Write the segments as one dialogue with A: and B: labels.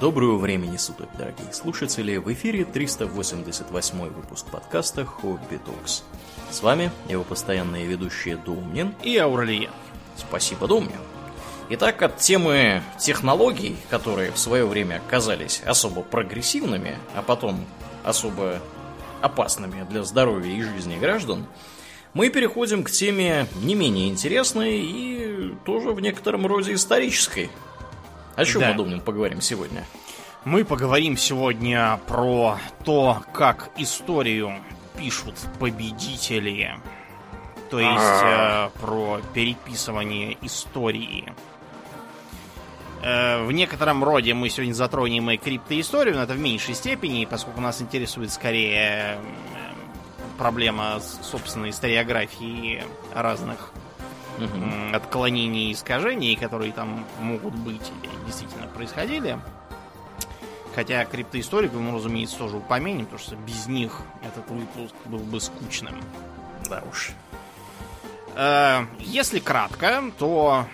A: Доброго времени суток, дорогие слушатели! В эфире 388 выпуск подкаста «Хобби Токс». С вами его постоянные ведущие Думнин
B: и Ауралия.
A: Спасибо, Думнин. Итак, от темы технологий, которые в свое время казались особо прогрессивными, а потом особо опасными для здоровья и жизни граждан, мы переходим к теме не менее интересной и тоже в некотором роде исторической. О чем да. мы, Думнин, поговорим сегодня?
B: Мы поговорим сегодня про то, как историю пишут победители. То есть э, про переписывание истории. Э, в некотором роде мы сегодня затронем и криптоисторию, но это в меньшей степени, поскольку нас интересует скорее проблема собственной историографии разных угу. отклонений и искажений, которые там могут быть действительно происходили. Хотя криптоисториков мы, разумеется, тоже упомянем, потому что без них этот выпуск был бы скучным.
A: Да уж.
B: Э, если кратко, то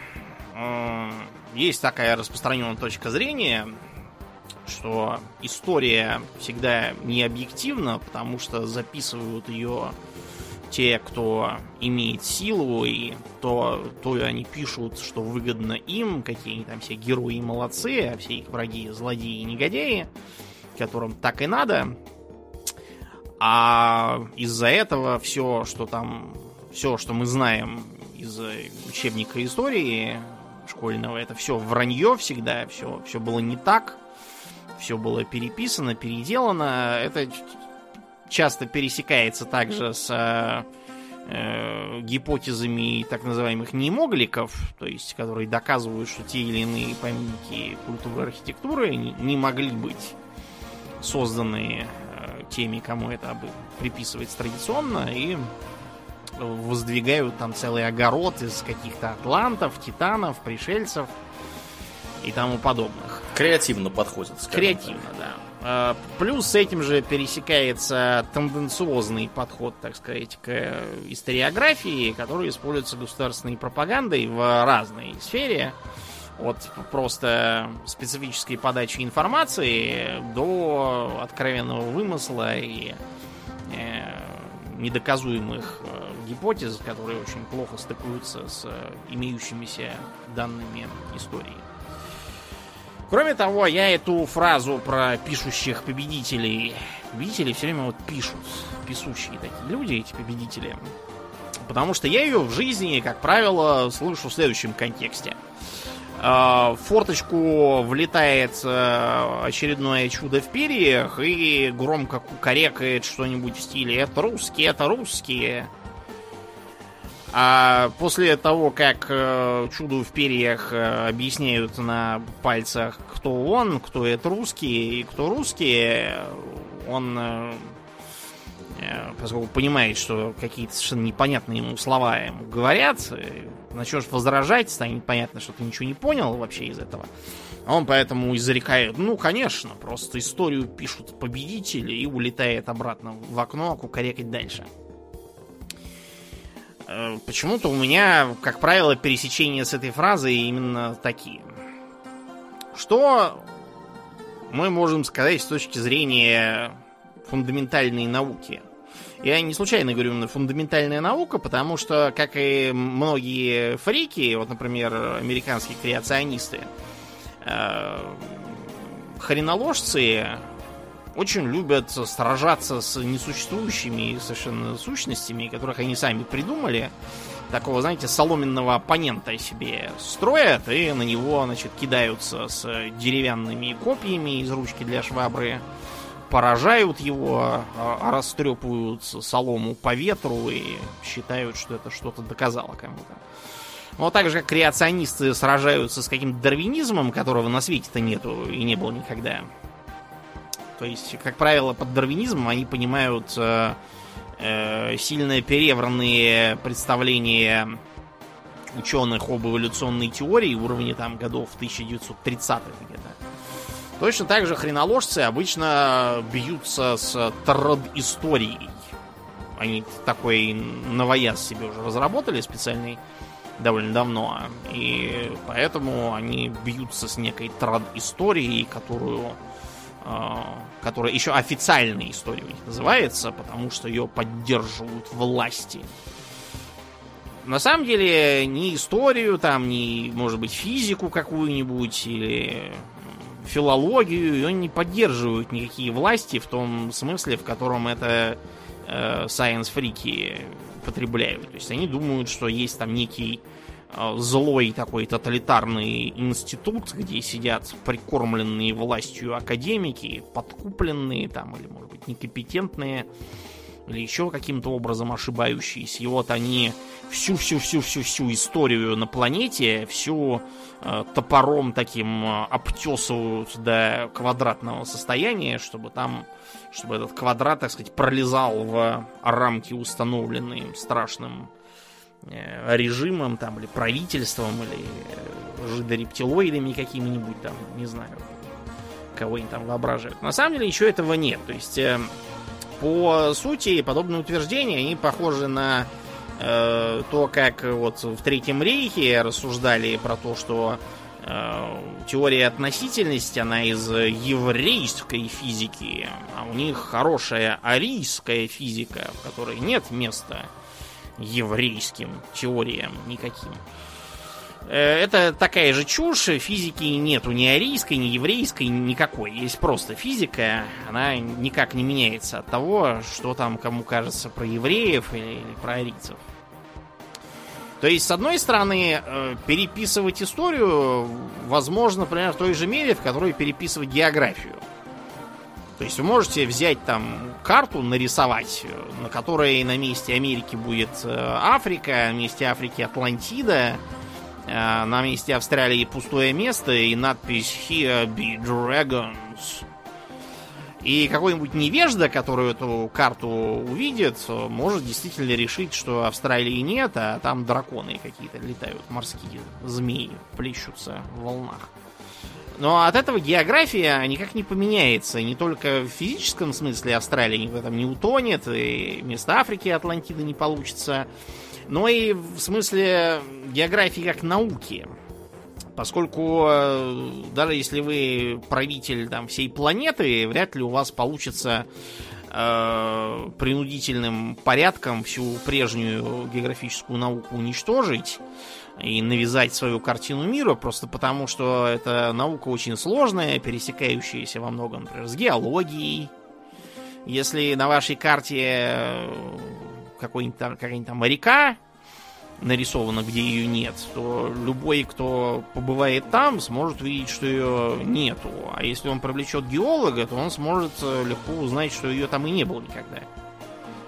B: э, есть такая распространенная точка зрения, что история всегда не объективна, потому что записывают ее те, кто имеет силу, и то, то они пишут, что выгодно им, какие они там все герои и молодцы, а все их враги злодеи и негодяи, которым так и надо. А из-за этого все, что там, все, что мы знаем из учебника истории школьного, это все вранье всегда, все, все было не так, все было переписано, переделано. Это часто пересекается также с э, э, гипотезами так называемых немогликов, то есть которые доказывают, что те или иные памятники культуры архитектуры не, не могли быть созданы э, теми, кому это приписывается традиционно, и воздвигают там целый огород из каких-то атлантов, титанов, пришельцев и тому подобных.
A: Креативно подходит.
B: Креативно, так. да. А, плюс с этим же пересекается тенденциозный подход, так сказать, к историографии, который используется государственной пропагандой в разной сфере. От просто специфической подачи информации до откровенного вымысла и э, недоказуемых э, гипотез, которые очень плохо стыкуются с имеющимися данными истории. Кроме того, я эту фразу про пишущих победителей... Победители все время вот пишут. Писущие такие люди, эти победители. Потому что я ее в жизни, как правило, слышу в следующем контексте. А, в форточку влетает э, очередное чудо в перьях и громко кукарекает что-нибудь в стиле «Это русские, это русские». А после того, как э, чуду в перьях э, объясняют на пальцах, кто он, кто это русский и кто русские, он, э, э, поскольку понимает, что какие-то совершенно непонятные ему слова ему говорят, э, начнешь возражать, станет понятно, что ты ничего не понял вообще из этого. Он поэтому изрекает, ну, конечно, просто историю пишут победители и улетает обратно в окно кукарекать дальше. Э, почему-то у меня, как правило, пересечения с этой фразой именно такие. Что мы можем сказать с точки зрения фундаментальной науки? Я не случайно говорю на фундаментальная наука, потому что, как и многие фрики, вот, например, американские креационисты, э, хреноложцы очень любят сражаться с несуществующими совершенно сущностями, которых они сами придумали. Такого, знаете, соломенного оппонента себе строят и на него, значит, кидаются с деревянными копьями из ручки для швабры, поражают его, а, растрепывают солому по ветру и считают, что это что-то доказало кому-то. Вот так же, как креационисты сражаются с каким-то дарвинизмом, которого на свете-то нету и не было никогда. То есть, как правило, под дарвинизмом они понимают э, э, сильно перевранные представления ученых об эволюционной теории уровня там годов 1930-х где-то. Точно так же хреноложцы обычно бьются с трод-историей. Они такой новояз себе уже разработали специальный довольно давно. И поэтому они бьются с некой трад-историей, которую которая еще официальной историей называется, потому что ее поддерживают власти. На самом деле, ни историю, там, ни, может быть, физику какую-нибудь или филологию ее не поддерживают никакие власти в том смысле, в котором это э, science-фрики потребляют. То есть они думают, что есть там некий злой такой тоталитарный институт, где сидят прикормленные властью академики, подкупленные там, или, может быть, некомпетентные, или еще каким-то образом ошибающиеся. И вот они всю-всю-всю-всю-всю историю на планете, всю э, топором таким э, обтесывают до квадратного состояния, чтобы там, чтобы этот квадрат, так сказать, пролезал в рамки, установленные страшным э, режимом там, или правительством, или э, жидорептилоидами какими-нибудь там, не знаю, кого они там воображают. На самом деле ничего этого нет. То есть, э, по сути, подобные утверждения, они похожи на Э, то, как вот в Третьем Рейхе рассуждали про то, что э, теория относительности, она из еврейской физики, а у них хорошая арийская физика, в которой нет места еврейским теориям никаким. Э, это такая же чушь, физики нету ни арийской, ни еврейской, никакой. Есть просто физика, она никак не меняется от того, что там кому кажется про евреев или, про арийцев. То есть, с одной стороны, э, переписывать историю возможно, например, в той же мере, в которой переписывать географию. То есть вы можете взять там карту, нарисовать, э, на которой на месте Америки будет Африка, на месте Африки Атлантида, Э, на месте Австралии пустое место и надпись Here be dragons. И какой-нибудь невежда, который эту карту увидит, может действительно решить, что Австралии нет, а там драконы какие-то летают, морские змеи плещутся в волнах. Но от этого география никак не поменяется. Не только в физическом смысле Австралия в этом не утонет, и вместо Африки Атлантида не получится но и в смысле географии как науки. Поскольку э, даже если вы правитель там, всей планеты, вряд ли у вас получится э, принудительным порядком всю прежнюю географическую науку уничтожить и навязать свою картину мира, просто потому что эта наука очень сложная, пересекающаяся во многом, например, с геологией. Если на вашей карте какой-нибудь там, какая-нибудь там река нарисована, где ее нет, то любой, кто побывает там, сможет увидеть, что ее нету. А если он привлечет геолога, то он сможет э, легко узнать, что ее там и не было никогда.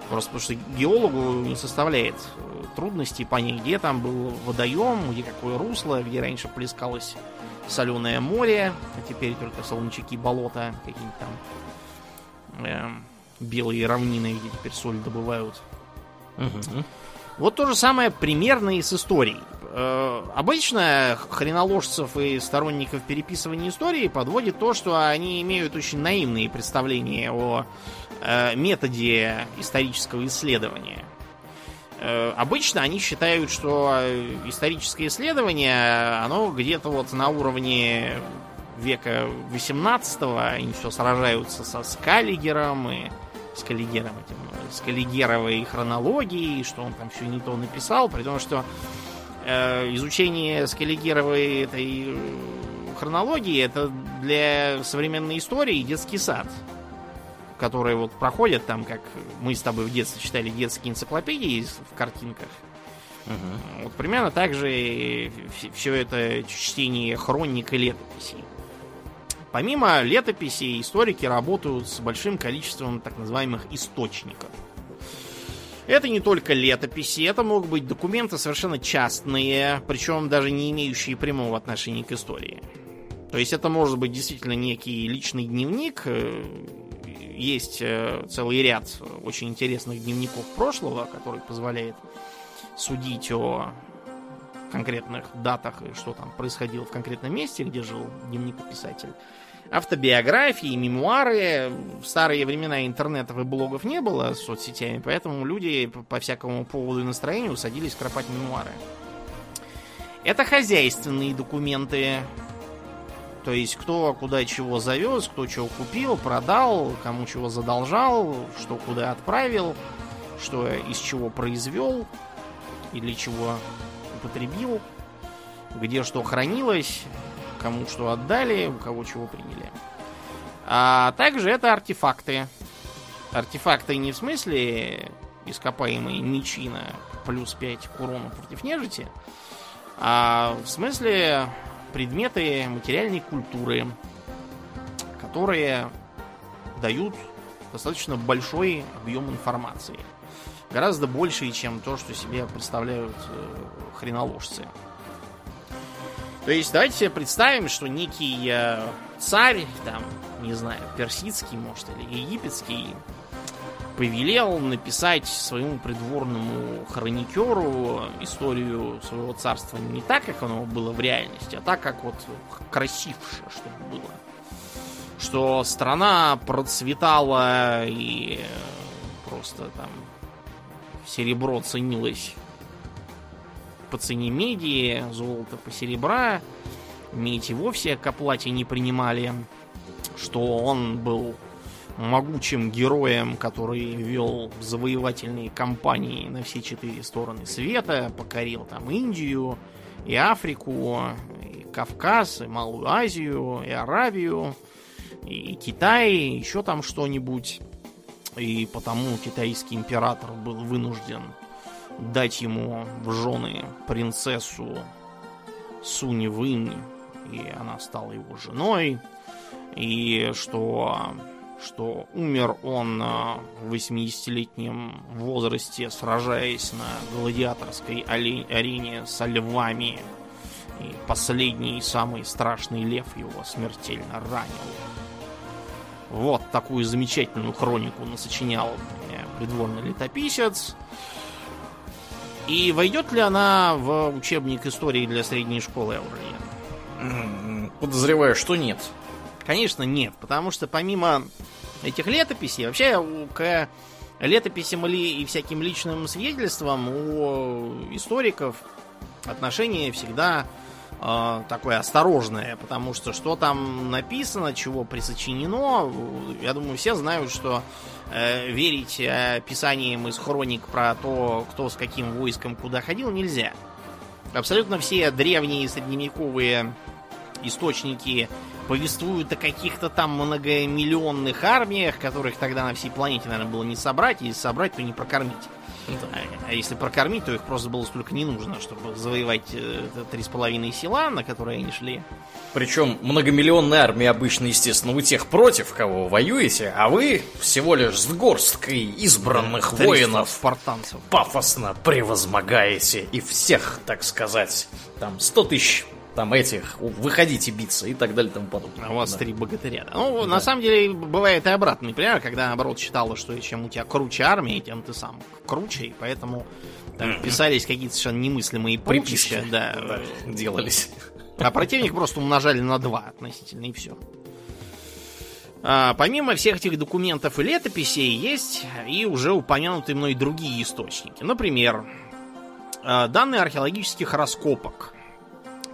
B: Просто потому что геологу не составляет э, трудностей понять, где там был водоем, где какое русло, где раньше плескалось соленое море, а теперь только солончаки болота, какие-нибудь там э, белые равнины, где теперь соль добывают. Угу. Вот то же самое примерно и с историей. Э, обычно хреноложцев и сторонников переписывания истории подводит то, что они имеют очень наивные представления о э, методе исторического исследования. Э, обычно они считают, что историческое исследование, оно где-то вот на уровне века 18 они все сражаются со Скаллигером и с Каллигером этим с Каллигеровой хронологией, что он там все не то написал, при том, что изучение Скаллигеровой этой э, хронологии это для современной истории детский сад, который вот проходят там, как мы с тобой в детстве читали детские энциклопедии в картинках. Угу. Вот примерно так же все это чтение хроник и летописей. Помимо летописей, историки работают с большим количеством так называемых источников. Это не только летописи, это могут быть документы совершенно частные, причем даже не имеющие прямого отношения к истории. То есть это может быть действительно некий личный дневник. Есть э, целый ряд очень интересных дневников прошлого, который позволяет судить о конкретных датах и что там происходило в конкретном месте, где жил дневникописатель автобиографии, мемуары. В старые времена интернетов и блогов не было с соцсетями, поэтому люди по всякому поводу и настроению садились кропать мемуары. Это хозяйственные документы. То есть кто куда чего завез, кто чего купил, продал, кому чего задолжал, что куда отправил, что из чего произвел и для чего употребил, где что хранилось, кому что отдали, у кого чего приняли. А также это артефакты. Артефакты не в смысле ископаемые мечи на плюс 5 к урону против нежити, а в смысле предметы материальной культуры, которые дают достаточно большой объем информации. Гораздо больше, чем то, что себе представляют э, хреноложцы. То есть давайте себе представим, что некий э, царь, там, не знаю, персидский, может, или египетский, повелел написать своему придворному хроникеру историю своего царства не так, как оно было в реальности, а так, как вот красивше, чтобы было. Что страна процветала и просто там серебро ценилось по цене меди, золото по серебра, медь и вовсе к оплате не принимали, что он был могучим героем, который вел завоевательные кампании на все четыре стороны света, покорил там Индию, и Африку, и Кавказ, и Малую Азию, и Аравию, и Китай, еще там что-нибудь. И потому китайский император был вынужден дать ему в жены принцессу Сунь Вынь, и она стала его женой, и что что умер он в 80-летнем возрасте, сражаясь на гладиаторской арене со львами. И последний, самый страшный лев его смертельно ранил. Вот такую замечательную хронику насочинял придворный летописец. И войдет ли она в учебник истории для средней школы Аурельян?
A: Подозреваю, что нет.
B: Конечно, нет, потому что помимо этих летописей, вообще к летописям и всяким личным свидетельствам у историков отношение всегда э, такое осторожное, потому что что там написано, чего присочинено, я думаю, все знают, что э, верить описаниям из хроник про то, кто с каким войском куда ходил, нельзя. Абсолютно все древние средневековые источники повествуют о каких-то там многомиллионных армиях, которых тогда на всей планете, наверное, было не собрать, и собрать, то не прокормить. А, а если прокормить, то их просто было столько не нужно, чтобы завоевать э, три с половиной села, на которые они шли.
A: Причем многомиллионные армии обычно, естественно, у тех против, кого вы воюете, а вы всего лишь с горсткой избранных воинов
B: спартанцев
A: пафосно превозмогаете и всех, так сказать, там 100 тысяч там этих, выходите биться и так далее и тому подобное.
B: А у вас да. три богатыря. Ну, да. на самом деле, бывает и обратный пример, когда, наоборот, считала, что чем у тебя круче армия, тем ты сам круче, и поэтому там писались какие-то совершенно немыслимые приписки. Да, да,
A: делались.
B: А противник просто умножали на два относительно, и все. А, помимо всех этих документов и летописей, есть и уже упомянутые мной другие источники. Например, а, данные археологических раскопок –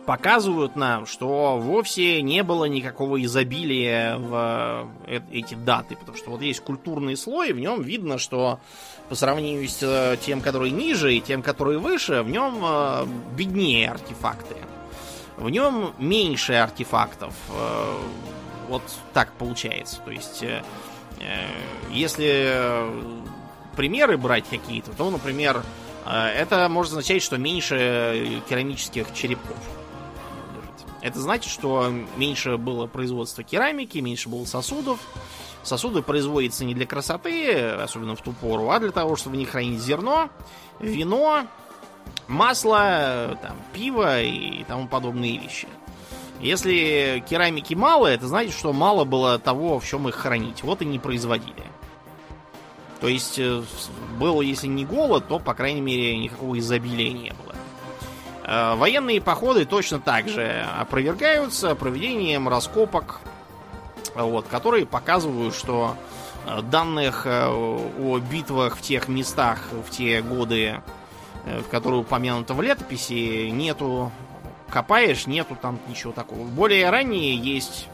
B: показывают нам, что вовсе не было никакого изобилия в э, эти даты, потому что вот есть культурный слой, в нем видно, что по сравнению с э, тем, который ниже, и тем, который выше, в нем э, беднее артефакты. В нем меньше артефактов. Вот так получается. То есть, если примеры брать какие-то, то, например, это может означать, что меньше керамических черепков. Это значит, что меньше было производства керамики, меньше было сосудов. Сосуды производятся не для красоты, особенно в ту пору, а для того, чтобы в них хранить зерно, вино, масло, там, пиво и тому подобные вещи. Если керамики мало, это значит, что мало было того, в чем их хранить. Вот и не производили. То есть э, было, если не голод, то, по крайней мере, никакого изобилия не было. Э, военные походы точно так же опровергаются проведением раскопок, вот, которые показывают, что э, данных э, о битвах в тех местах в те годы, в которые упомянуто в летописи, нету копаешь, нету там ничего такого. Более ранние есть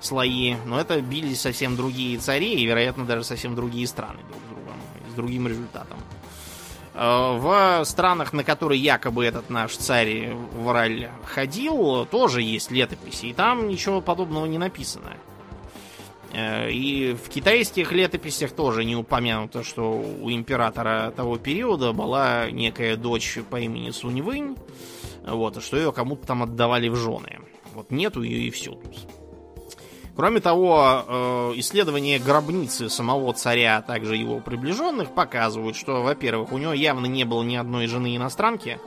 B: слои, но это бились совсем другие цари и, вероятно, даже совсем другие страны друг с другом, с другим результатом. Э, в странах, на которые якобы этот наш царь Враль ходил, тоже есть летописи, и там ничего подобного не написано. Э, и в китайских летописях тоже не упомянуто, что у императора того периода была некая дочь по имени Сунь-Вынь, вот, что ее кому-то там отдавали в жены. Вот нету ее и все тут. Кроме того, э, исследования гробницы самого царя, а также его приближенных показывают, что, во-первых, у него явно не было ни одной жены иностранки.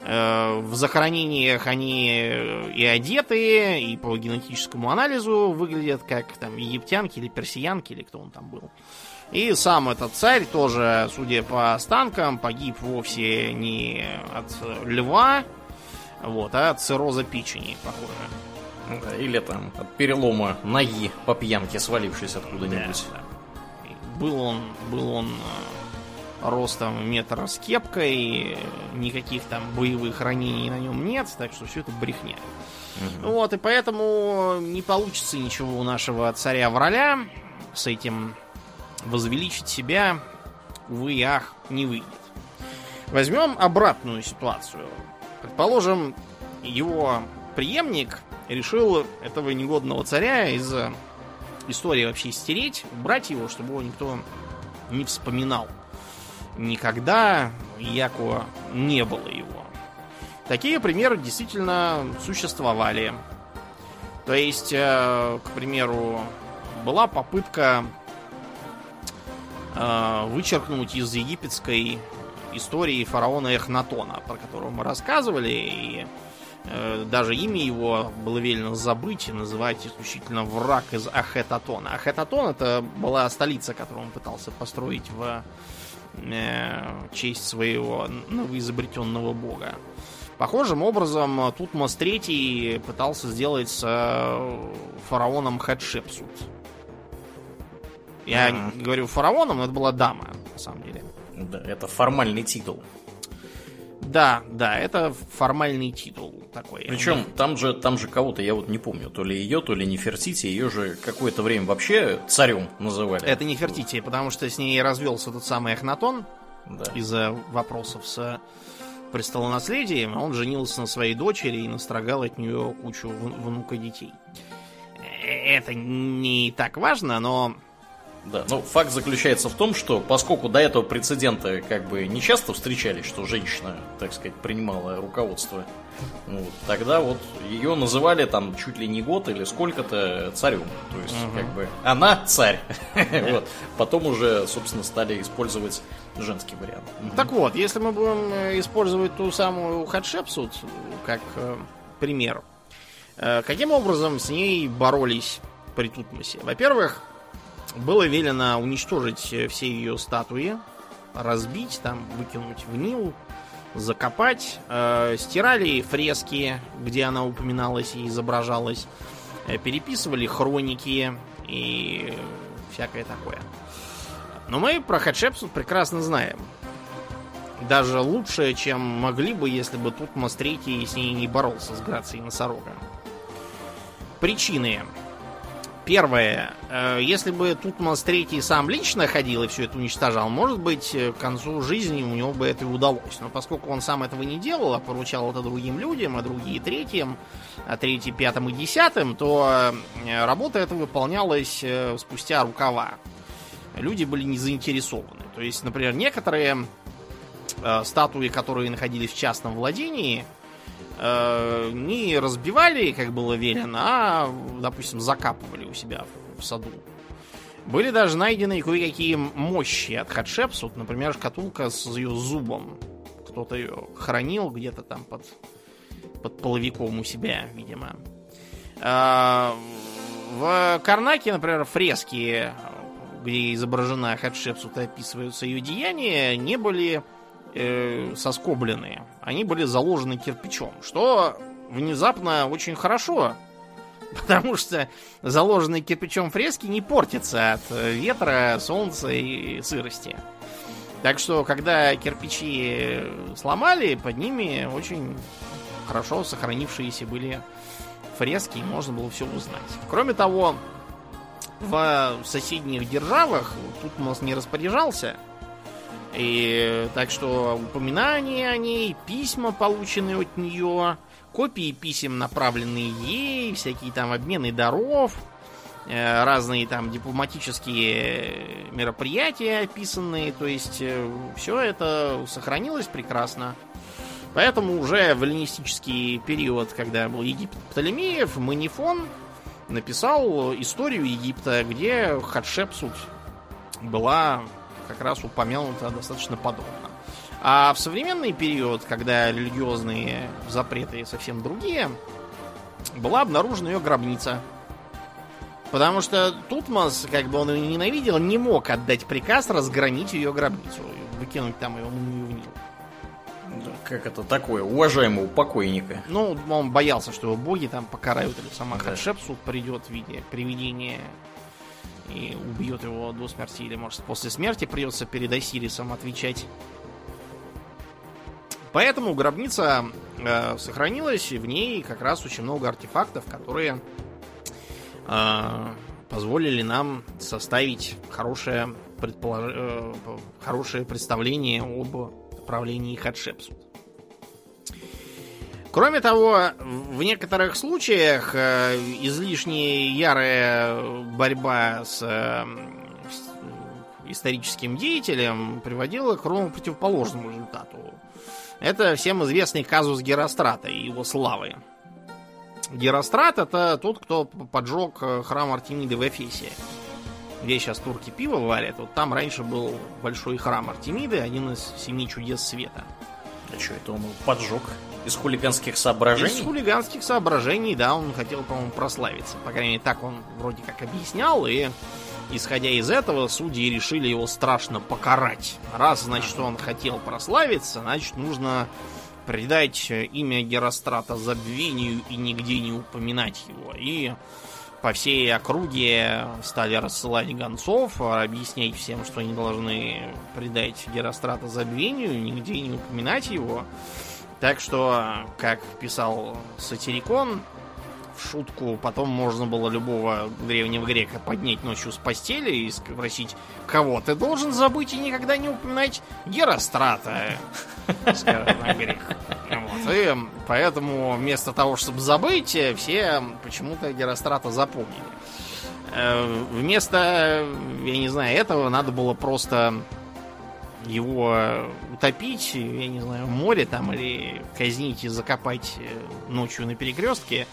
B: Э, в захоронениях они и одетые, и по генетическому анализу выглядят как там египтянки или персиянки, или кто он там был. И сам этот царь тоже, судя по останкам, погиб вовсе не от льва, вот, а от цирроза печени, похоже.
A: Или там от перелома ноги по пьянке, свалившись откуда-нибудь. Да,
B: да. Был он, был он э, ростом метр с кепкой, никаких там боевых ранений на нем нет, так что все это брехня. Угу. Вот, и поэтому не получится ничего у нашего царя в роля с этим возвеличить себя, увы ах, не выйдет. Возьмем обратную ситуацию. Предположим, его преемник решил этого негодного царя из истории вообще стереть, убрать его, чтобы его никто не вспоминал. Никогда Яко не было его. Такие примеры действительно существовали. То есть, э, к примеру, была попытка э, вычеркнуть из египетской истории фараона Эхнатона, про которого мы рассказывали, и Э, даже имя его было велено забыть и называть исключительно враг из Ахетатона. Ахетатон это была столица, которую он пытался построить в э, честь своего новоизобретенного бога. Похожим образом Тутмос III пытался сделать с э, фараоном Хатшепсут. Я mm-hmm. говорю фараоном, но это была дама, на самом деле.
A: Да, это формальный титул.
B: Да, да, это формальный титул такой.
A: Причем там же, там же кого-то, я вот не помню, то ли ее, то ли Нефертити, ее же какое-то время вообще царем называли.
B: Это Нефертити, потому что с ней развелся тот самый Эхнатон да. из-за вопросов с престолонаследием, он женился на своей дочери и настрогал от нее кучу внука детей. Э, это не так важно, но
A: да, ну факт заключается в том, что поскольку до этого прецеденты как бы не часто встречались, что женщина, так сказать, принимала руководство, ну, тогда вот ее называли там чуть ли не год или сколько-то царем. То есть, угу. как бы, она царь. вот. Потом уже, собственно, стали использовать женский вариант.
B: Так вот, если мы будем э, использовать ту самую Хатшепсут как э, пример, э, каким образом с ней боролись при Тутмосе? Во-первых, было велено уничтожить все ее статуи, разбить, там, выкинуть в Нил, закопать. Э, стирали фрески, где она упоминалась и изображалась. Э, переписывали хроники и всякое такое. Но мы про Хатшепсут прекрасно знаем. Даже лучше, чем могли бы, если бы тут Третий с ней не боролся с Грацией Носорога. Причины Первое. Э, если бы Тутмос Третий сам лично ходил и все это уничтожал, может быть, э, к концу жизни у него бы это и удалось. Но поскольку он сам этого не делал, а поручал это другим людям, а другие третьим, а третий пятым и десятым, то э, работа эта выполнялась спустя рукава. Люди были не заинтересованы. То есть, например, некоторые статуи, которые находились в частном владении, не разбивали, как было велено, а, допустим, закапывали у себя в, саду. Были даже найдены кое-какие мощи от Хатшепсут, например, шкатулка с ее зубом. Кто-то ее хранил где-то там под, под половиком у себя, видимо. А, в Карнаке, например, фрески, где изображена Хатшепсут и описываются ее деяния, не были э, соскобленные. Они были заложены кирпичом, что внезапно очень хорошо, потому что заложенные кирпичом фрески не портятся от ветра, солнца и сырости. Так что, когда кирпичи сломали, под ними очень хорошо сохранившиеся были фрески, и можно было все узнать. Кроме того, в соседних державах тут у нас не распоряжался. И так что упоминания о ней, письма, полученные от нее, копии писем, направленные ей, всякие там обмены даров, э, разные там дипломатические мероприятия описанные, то есть э, все это сохранилось прекрасно. Поэтому уже в эллинистический период, когда был Египет Птолемеев, Манифон написал историю Египта, где Хатшепсут была как раз упомянута достаточно подробно. А в современный период, когда религиозные запреты совсем другие, была обнаружена ее гробница. Потому что Тутмос, как бы он ее ненавидел, не мог отдать приказ разгромить ее гробницу, выкинуть там ее мумию в Нил.
A: Как это такое, уважаемого покойника?
B: Ну, он боялся, что его боги там покарают, или сама да. Хатшепсут придет в виде привидения и убьет его до смерти, или, может, после смерти придется перед Осирисом отвечать. Поэтому гробница э, сохранилась, и в ней как раз очень много артефактов, которые э, позволили нам составить хорошее, предполож... э, хорошее представление об правлении Хатшепсут. Кроме того, в некоторых случаях э, излишне ярая борьба с э, историческим деятелем приводила к ровно противоположному результату. Это всем известный казус Герострата и его славы. Герострат это тот, кто поджег э, храм Артемиды в Эфесе. Где сейчас турки пиво варят. Вот там раньше был большой храм Артемиды, один из семи чудес света.
A: А что это он поджег? Из хулиганских соображений?
B: Из хулиганских соображений, да, он хотел, по-моему, прославиться. По крайней мере, так он вроде как объяснял, и исходя из этого, судьи решили его страшно покарать. Раз, значит, он хотел прославиться, значит, нужно придать имя Герострата забвению и нигде не упоминать его. И по всей округе стали рассылать гонцов, объяснять всем, что они должны придать Герострата забвению, нигде не упоминать его. Так что, как писал Сатирикон, в шутку, потом можно было любого древнего грека поднять ночью с постели и спросить, кого ты должен забыть и никогда не упоминать Герострата. Вот. И поэтому вместо того, чтобы забыть, все почему-то Герострата запомнили. Э, вместо, я не знаю, этого надо было просто его утопить, я не знаю, в море там, или казнить и закопать э, ночью на перекрестке,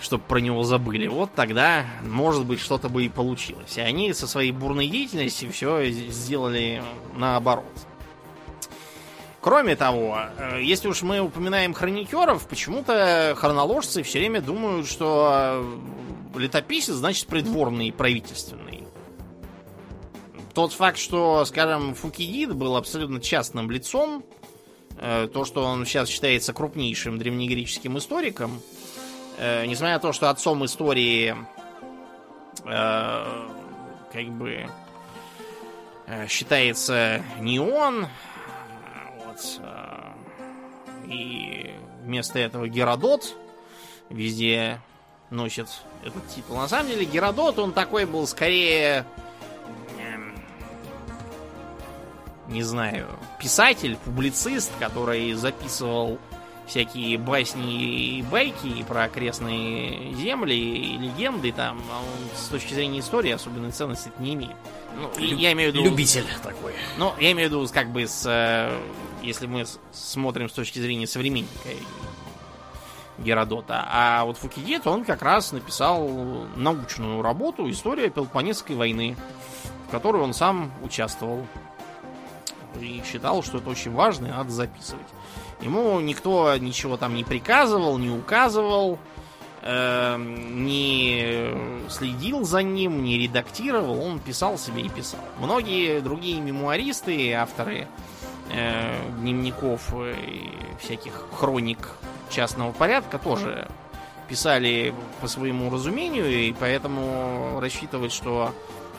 B: чтобы про него забыли, вот тогда, может быть, что-то бы и получилось. И они со своей бурной деятельностью все сделали наоборот. Кроме того, э, если уж мы упоминаем хроникеров, почему-то хроноложцы все время думают, что э, летописец значит придворный правительственный тот факт, что, скажем, Фукидид был абсолютно частным лицом, э, то, что он сейчас считается крупнейшим древнегреческим историком, э, несмотря на то, что отцом истории э, как бы считается не он, вот, и вместо этого Геродот везде носит этот титул. На самом деле Геродот, он такой был скорее не знаю, писатель, публицист, который записывал всякие басни и байки про окрестные земли и легенды там, а он с точки зрения истории особенной ценности это не имеет.
A: Ну, Лю- я имею в виду... Любитель такой.
B: Ну, я имею в виду, как бы, с, э, если мы смотрим с точки зрения современника Геродота. А вот Фукидид, он как раз написал научную работу «История Пелопонесской войны», в которой он сам участвовал и считал, что это очень важно и надо записывать. Ему никто ничего там не приказывал, не указывал, э, не следил за ним, не редактировал, он писал себе и писал. Многие другие мемуаристы, авторы э, дневников и всяких хроник частного порядка тоже писали по своему разумению, и поэтому рассчитывать, что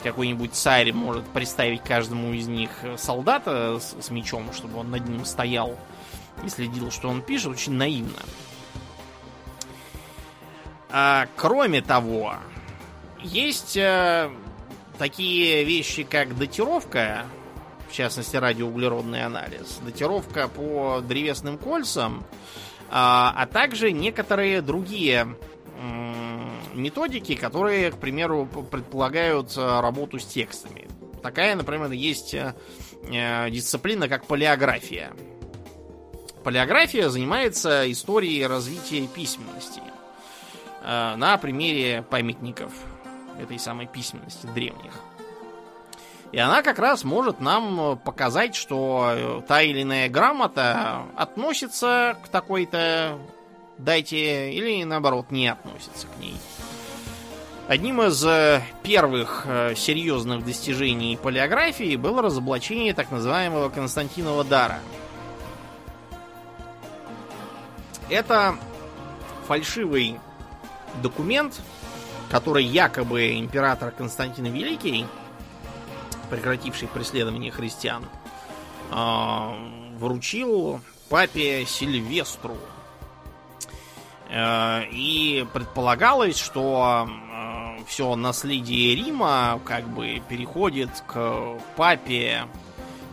B: какой-нибудь царь может представить каждому из них солдата с, с мечом, чтобы он над ним стоял и следил, что он пишет, очень наивно. А, кроме того, есть э, такие вещи, как датировка, в частности радиоуглеродный анализ, датировка по древесным кольцам, а, а также некоторые другие методики, которые, к примеру, предполагают э, работу с текстами. Такая, например, есть э, э, дисциплина, как палеография. Палеография занимается историей развития письменности на примере памятников этой самой письменности древних. И она как раз может нам показать, что та или иная грамота относится к такой-то дайте или наоборот не относится к ней. Одним из э, первых э, серьезных достижений полиографии было разоблачение так называемого Константинова дара. Это фальшивый документ, который якобы император Константин Великий, прекративший преследование христиан, э, вручил папе Сильвестру, и предполагалось, что э, все наследие Рима как бы переходит к папе,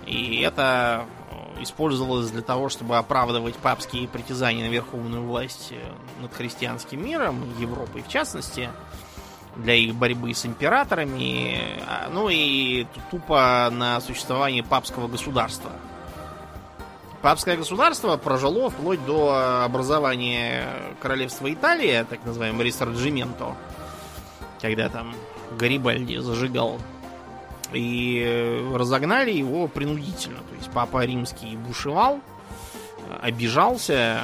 B: и это э, использовалось для того, чтобы оправдывать папские притязания на верховную власть над христианским миром, Европой в частности, для их борьбы с императорами, ну и тупо на существование папского государства – Папское государство прожило вплоть до образования королевства Италия, так называемого Ресорджименто, когда там Гарибальди зажигал. И разогнали его принудительно. То есть папа римский бушевал, обижался,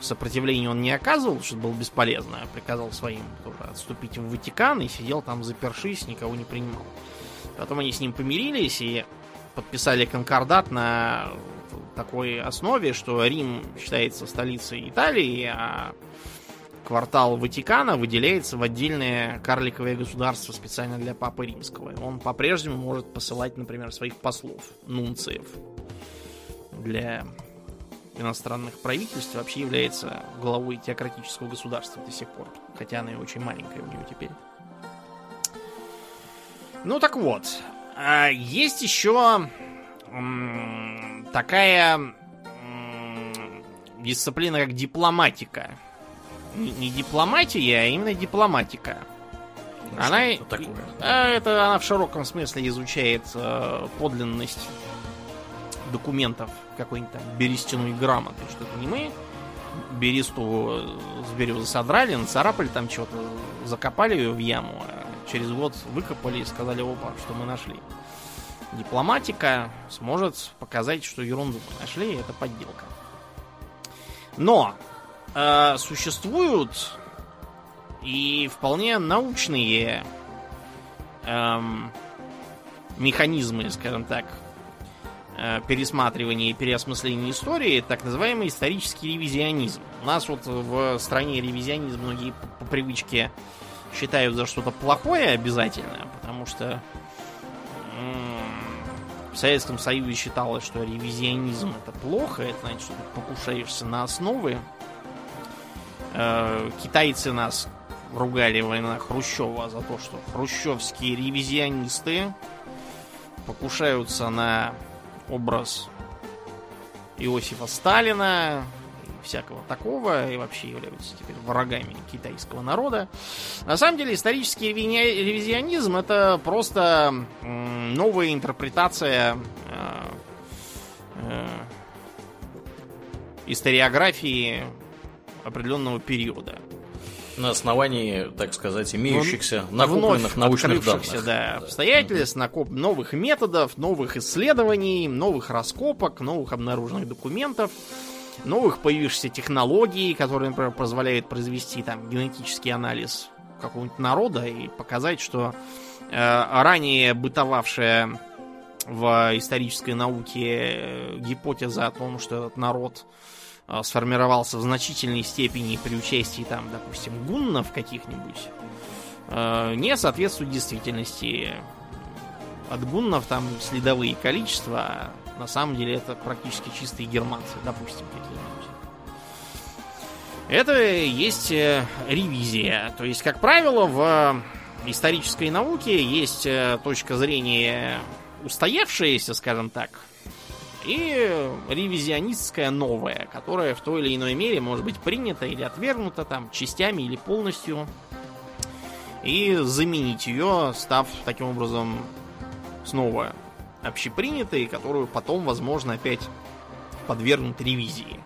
B: сопротивления он не оказывал, что было бесполезно. Приказал своим тоже отступить в Ватикан и сидел там запершись, никого не принимал. Потом они с ним помирились и подписали конкордат на такой основе, что Рим считается столицей Италии, а квартал Ватикана выделяется в отдельное карликовое государство специально для Папы Римского. Он по-прежнему может посылать, например, своих послов, нунциев. Для иностранных правительств вообще является главой теократического государства до сих пор. Хотя она и очень маленькая у него теперь. Ну так вот, а есть еще такая дисциплина, как дипломатика. Не, не дипломатия, а именно дипломатика. Ну, она, это, такое? А, это она в широком смысле изучает э, подлинность документов какой-нибудь там берестяной грамоты, что это не мы бересту с березы содрали, нацарапали там что-то, закопали ее в яму, а через год выкопали и сказали, опа, что мы нашли дипломатика сможет показать, что ерунду нашли, это подделка. Но э, существуют и вполне научные эм, механизмы, скажем так, э, пересматривания и переосмысления истории, так называемый исторический ревизионизм. У нас вот в стране ревизионизм многие по привычке считают за что-то плохое обязательно, потому что в Советском Союзе считалось, что ревизионизм это плохо, это значит, что ты покушаешься на основы. Э, китайцы нас ругали во времена Хрущева за то, что хрущевские ревизионисты покушаются на образ Иосифа Сталина, всякого такого и вообще являются теперь врагами китайского народа. На самом деле исторический ревизионизм это просто новая интерпретация э, э, историографии определенного периода.
A: На основании, так сказать, имеющихся ну, накопленных научных данных.
B: Да, обстоятельств, накоп... новых методов, новых исследований, новых раскопок, новых обнаруженных документов новых появившихся технологий, которые, например, позволяют произвести там генетический анализ какого-нибудь народа и показать, что э, ранее бытовавшая в исторической науке э, гипотеза о том, что этот народ э, сформировался в значительной степени при участии там, допустим, гуннов каких-нибудь, э, не соответствует действительности. От гуннов там следовые количества, На самом деле это практически чистые германцы, допустим, какие-нибудь. Это есть э, ревизия. То есть, как правило, в исторической науке есть э, точка зрения устоявшаяся, скажем так, и ревизионистская новая, которая в той или иной мере может быть принята или отвергнута там частями или полностью. И заменить ее, став таким образом снова общепринятой, которую потом, возможно, опять подвергнут ревизии.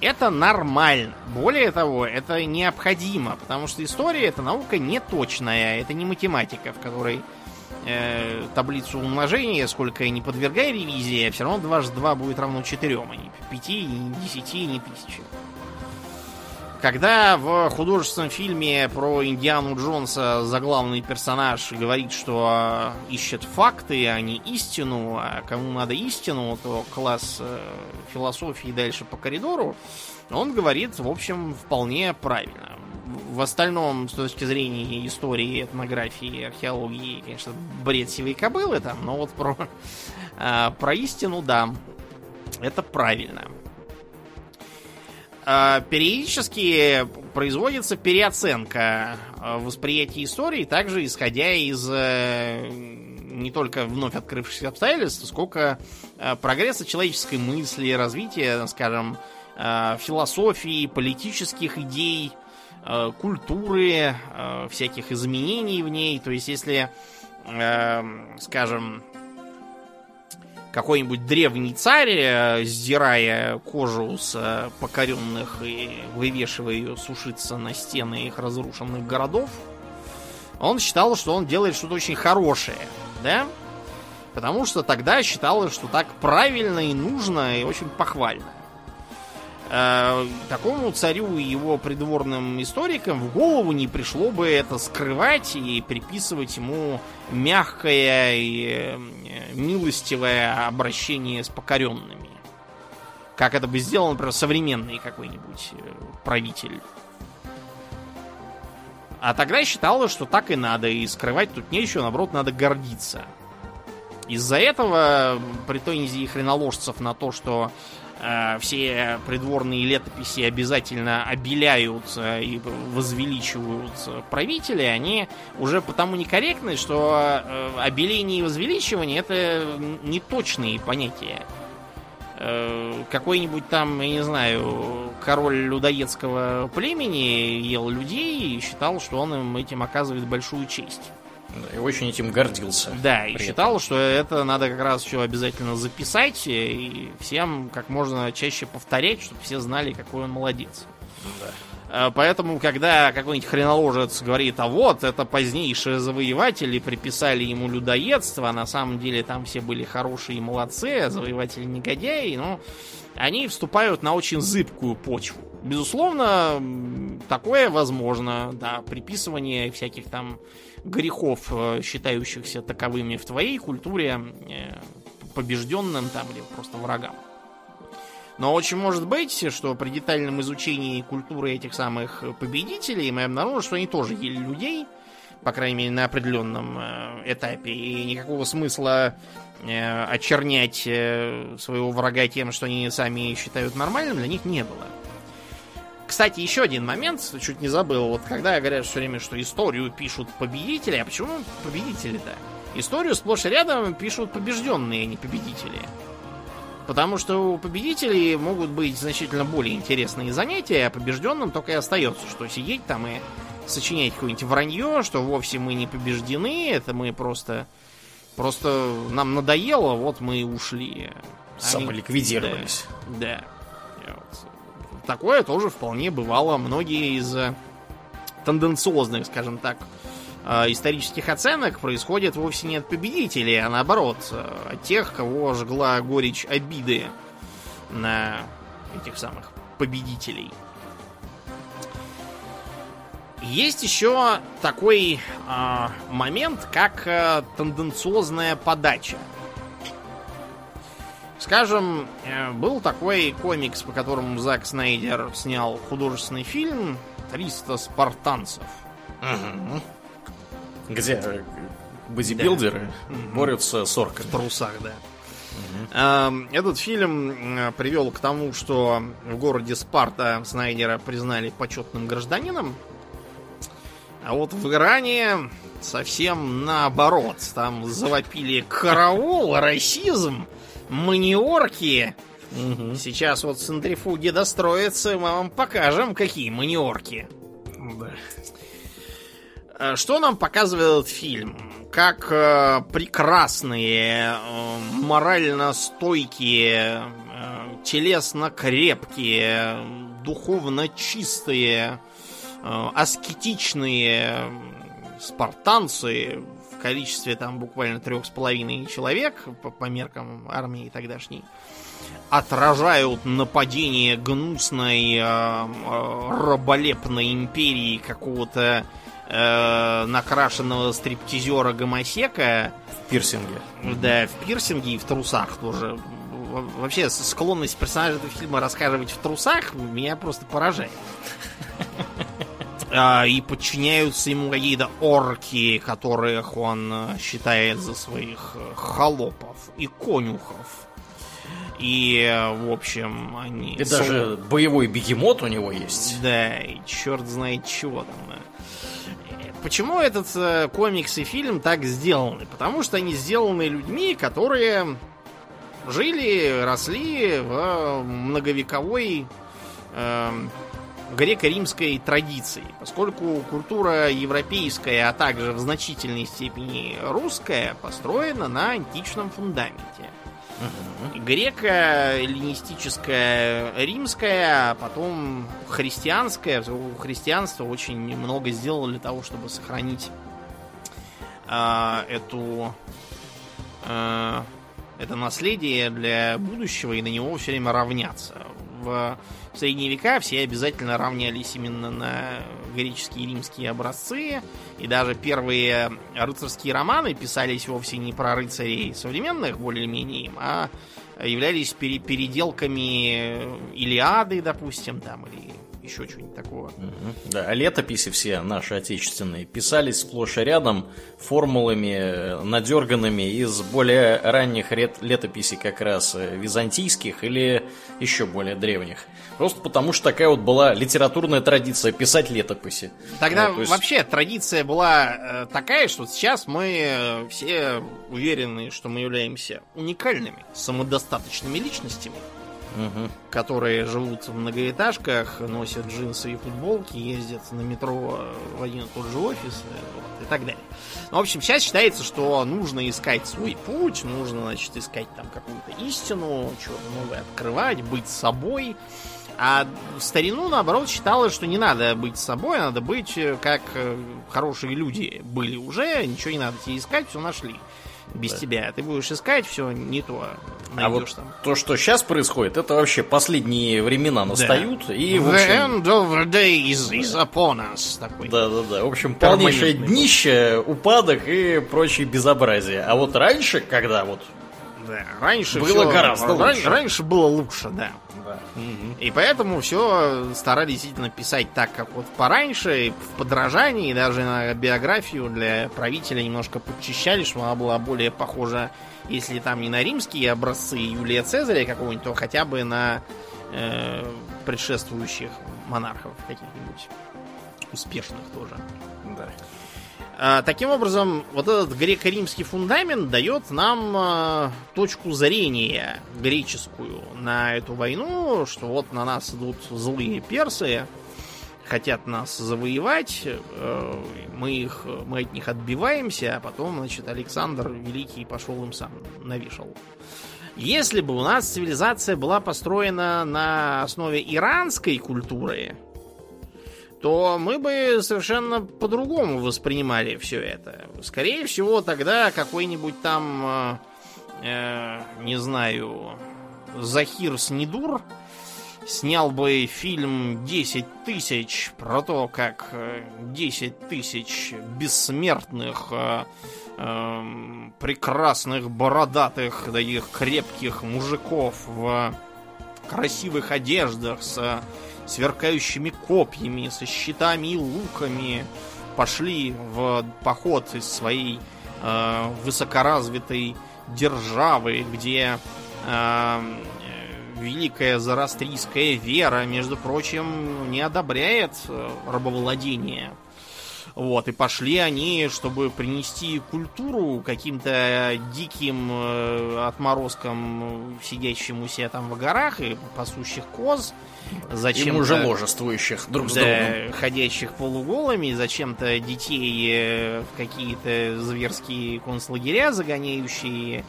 B: Это нормально. Более того, это необходимо, потому что история это наука неточная, это не математика, в которой э, таблицу умножения, сколько я не подвергай ревизии, а все равно дважды два будет равно четырем, а не пяти, не десяти, не тысячи. Когда в художественном фильме про Индиану Джонса заглавный персонаж говорит, что ищет факты, а не истину, а кому надо истину, то класс э, философии дальше по коридору, он говорит, в общем, вполне правильно. В остальном, с точки зрения истории, этнографии, археологии, конечно, бред сивой кобылы там, но вот про, э, про истину, да, это правильно. А, периодически производится переоценка а, восприятия истории, также исходя из э, не только вновь открывшихся обстоятельств, сколько э, прогресса человеческой мысли, развития, скажем, философии, политических идей, культуры, всяких изменений в ней. То есть, если, скажем, какой-нибудь древний царь, э, сдирая кожу с э, покоренных и вывешивая ее сушиться на стены их разрушенных городов, он считал, что он делает что-то очень хорошее, да? Потому что тогда считалось, что так правильно и нужно, и очень похвально. Э, такому царю и его придворным историкам в голову не пришло бы это скрывать и приписывать ему мягкое и э, милостивое обращение с покоренными. Как это бы сделал, например, современный какой-нибудь э, правитель. А тогда считалось, что так и надо, и скрывать тут нечего, наоборот, надо гордиться. Из-за этого претензии хреноложцев на то, что все придворные летописи обязательно обеляют и возвеличивают правителей, они уже потому некорректны, что э, обеление и возвеличивание это неточные понятия. Э, какой-нибудь там, я не знаю, король людоедского племени ел людей и считал, что он им этим оказывает большую честь.
A: И очень этим гордился.
B: Да, и считал, этом. что это надо как раз все обязательно записать и всем как можно чаще повторять, чтобы все знали, какой он молодец. Да. А, поэтому, когда какой-нибудь хреноложец говорит, а вот, это позднейшие завоеватели приписали ему людоедство, а на самом деле там все были хорошие и молодцы, а завоеватели негодяи, ну, они вступают на очень зыбкую почву. Безусловно, такое возможно, да, приписывание всяких там грехов, э, считающихся таковыми в твоей культуре, э, побежденным там или просто врагам. Но очень может быть, что при детальном изучении культуры этих самых победителей мы обнаружим, что они тоже ели людей, по крайней мере, на определенном э, этапе, и никакого смысла очернять своего врага тем, что они сами считают нормальным, для них не было. Кстати, еще один момент, чуть не забыл. Вот когда говорят все время, что историю пишут победители, а почему победители-то? Историю сплошь и рядом пишут побежденные, а не победители. Потому что у победителей могут быть значительно более интересные занятия, а побежденным только и остается, что сидеть там и сочинять какое-нибудь вранье, что вовсе мы не побеждены, это мы просто... Просто нам надоело, вот мы и ушли.
A: Самоликвидировались.
B: Да. да такое тоже вполне бывало. Многие из э, тенденциозных, скажем так, э, исторических оценок происходят вовсе не от победителей, а наоборот, э, от тех, кого жгла горечь обиды на этих самых победителей. Есть еще такой э, момент, как э, тенденциозная подача. Скажем, э, был такой комикс, по которому Зак Снайдер снял художественный фильм «300 спартанцев».
A: Угу. Где бодибилдеры да. борются с орками.
B: В трусах, да. Эм, Этот фильм э, привел к тому, что в городе Спарта Снайдера признали почетным гражданином. А вот в Иране совсем наоборот. Там завопили караул, расизм, маниорки. Сейчас вот центрифуги достроятся, мы вам покажем, какие маниорки. Э, Что нам показывает этот фильм? Как э, прекрасные, э, морально стойкие, э, телесно крепкие, духовно чистые, э, аскетичные спартанцы в количестве там буквально трех с половиной человек по, по меркам армии тогдашней отражают нападение гнусной э, э, раболепной империи какого-то э, накрашенного стриптизера гомосека,
A: В пирсинге.
B: да, в пирсинге и в трусах тоже. Во- Вообще, склонность персонажа этого фильма рассказывать в трусах меня просто поражает. А, И подчиняются ему какие-то орки, которых он э, считает за своих э, холопов и конюхов. И, э, в общем, они...
A: И даже боевой бегемот у него есть.
B: Да, и черт знает чего там. Э, Почему этот э, комикс и фильм так сделаны? Потому что они сделаны людьми, которые жили, росли в э, многовековой эм, греко-римской традиции. Поскольку культура европейская, а также в значительной степени русская, построена на античном фундаменте. Греко-эллинистическая, римская, а потом христианская. У христианства очень много сделало для того, чтобы сохранить а, эту а, это наследие для будущего и на него все время равняться. В средние века все обязательно равнялись именно на греческие и римские образцы. И даже первые рыцарские романы писались вовсе не про рыцарей современных, более-менее а являлись пере- переделками Илиады, допустим, там, или еще чего-нибудь такого.
A: Да, летописи все наши отечественные писались сплошь и рядом формулами, э, надерганными из более ранних рет- летописей как раз э, византийских или еще более древних. Просто потому что такая вот была литературная традиция писать летописи.
B: Тогда
A: Ну, есть-
B: вообще традиция была э, такая, что сейчас мы все уверены, что мы являемся уникальными, самодостаточными личностями,
A: Мгм.
B: которые живут в многоэтажках, носят джинсы и футболки, ездят на метро в один и тот же офис э, вот, и так далее. Ну, в общем, сейчас считается, что нужно искать свой путь, нужно, значит, искать там какую-то истину, что-то новое открывать, быть собой. А в старину, наоборот, считалось, что не надо быть собой, надо быть э, как э, хорошие люди были уже, ничего не надо тебе искать, все нашли. Без тебя. Ты будешь искать, все не то
A: А
B: найдешь
A: вот
B: там.
A: то, что сейчас происходит, это вообще последние времена настают. И, в
B: The
A: общем,
B: end of the day is, is upon us. Такой.
A: Да-да-да. В общем, полнейшее днище, упадок и прочие безобразия. А вот раньше, когда вот...
B: Да, раньше
A: Было
B: всё-
A: гораздо
B: ран-
A: лучше.
B: Раньше было лучше, да. И поэтому все старались действительно писать так, как вот пораньше, в подражании, и даже на биографию для правителя немножко подчищали, чтобы она была более похожа, если там не на римские образцы Юлия Цезаря какого-нибудь, то хотя бы на э, предшествующих монархов каких-нибудь. Успешных тоже.
A: Да.
B: А, Таким образом, вот этот греко-римский фундамент дает нам а, точку зрения греческую на эту войну, что вот на нас идут злые персы, хотят нас завоевать, э, мы, их, мы от них отбиваемся, а потом, значит, Александр Великий пошел им сам навешал. Если бы у нас цивилизация была построена на основе иранской культуры, то мы бы совершенно по-другому воспринимали все это. Скорее всего, тогда какой-нибудь там, э, э, не знаю, Захир Снидур снял бы фильм «10 тысяч» про то, как э, 10 тысяч бессмертных, э, эм, прекрасных, бородатых, таких крепких мужиков в красивых одеждах с сверкающими копьями, со щитами и луками пошли в поход из своей э, высокоразвитой державы, где э, великая зарастрийская вера, между прочим, не одобряет э, рабовладение. Вот, и пошли они, чтобы принести культуру каким-то диким э, отморозкам, сидящимся там в горах и пасущих коз.
A: Зачем и мужеложествующих друг с да, другом.
B: ходящих полуголыми, зачем-то детей э, в какие-то зверские концлагеря загоняющие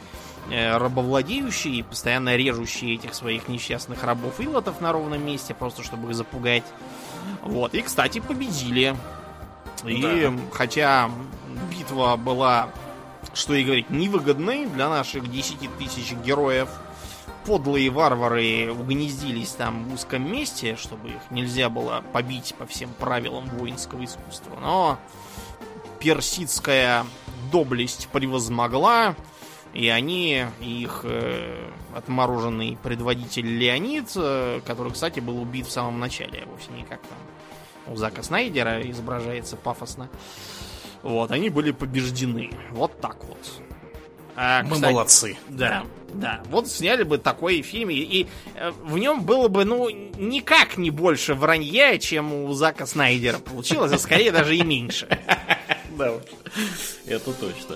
B: Э, рабовладеющие, постоянно режущие этих своих несчастных рабов-илотов на ровном месте, просто чтобы их запугать. Вот. И, кстати, победили. И да. хотя битва была, что и говорить, невыгодной для наших 10 тысяч героев, подлые варвары угнездились там в узком месте, чтобы их нельзя было побить по всем правилам воинского искусства. Но персидская доблесть превозмогла, и они, их э, отмороженный предводитель Леонид, э, который, кстати, был убит в самом начале, вовсе не как там у Зака Снайдера изображается пафосно. Вот, они были побеждены. Вот так вот.
A: А, Мы кстати, молодцы.
B: Да, да. Вот сняли бы такой фильм, и, и э, в нем было бы, ну, никак не больше вранья, чем у Зака Снайдера получилось, а скорее даже и меньше.
A: Да, это точно.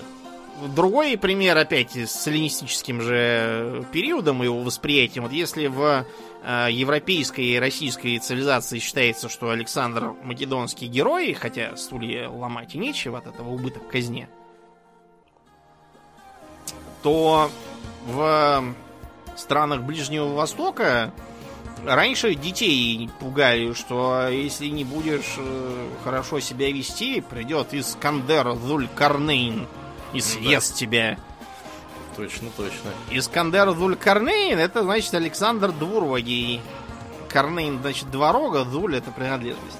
B: Другой пример, опять, с сталинистическим же периодом и его восприятием. Вот если в европейской и российской цивилизации считается, что Александр Македонский герой, хотя стулья ломать и нечего от этого убыток казне, то в странах Ближнего Востока раньше детей пугали, что если не будешь э, хорошо себя вести, придет Искандер Зулькарнейн и съест да. тебя.
A: Точно, точно.
B: Искандер Дуль-Карнейн это значит Александр Двурвагий. Карнейн значит дворога, Дуль это принадлежность.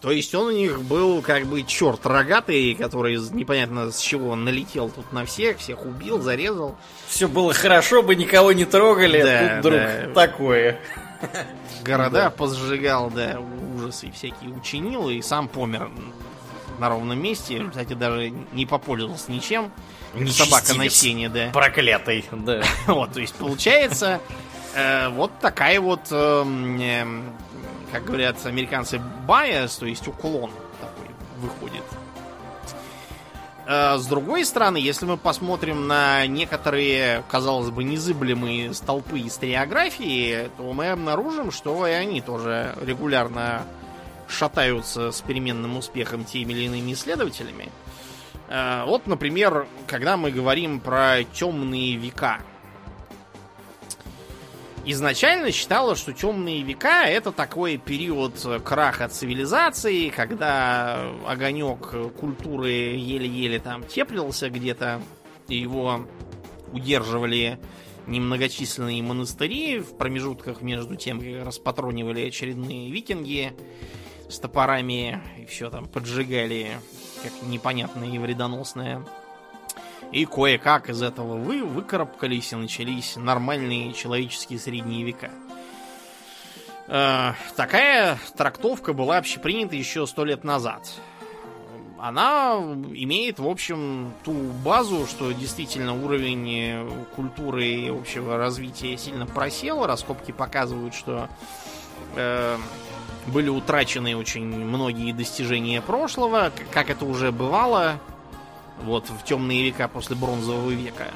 B: То есть он у них был как бы черт рогатый, который непонятно с чего он налетел тут на всех, всех убил, зарезал.
A: Все было хорошо, бы никого не трогали, да, тут вдруг да. такое.
B: Города да. позжигал, да, ужасы всякие учинил и сам помер на ровном месте. Кстати, даже не попользовался ничем. Не собака на сене, да.
A: Проклятый, да.
B: вот, то есть получается э, вот такая вот, эм, э, как говорят американцы, байс, то есть уклон такой выходит. Э, с другой стороны, если мы посмотрим на некоторые, казалось бы, незыблемые столпы историографии, то мы обнаружим, что и они тоже регулярно шатаются с переменным успехом теми или иными исследователями. Э, вот, например, когда мы говорим про темные века. Изначально считалось, что темные века это такой период краха цивилизации, когда огонек культуры еле-еле там теплился где-то, и его удерживали немногочисленные монастыри в промежутках между тем, как распатронивали очередные викинги с топорами и все там поджигали, как непонятное и вредоносное. И кое-как из этого вы выкарабкались и начались нормальные человеческие средние века. Э, такая трактовка была общепринята еще сто лет назад. Она имеет, в общем, ту базу, что действительно уровень культуры и общего развития сильно просел. Раскопки показывают, что э, были утрачены очень многие достижения прошлого, как это уже бывало вот в темные века после бронзового века.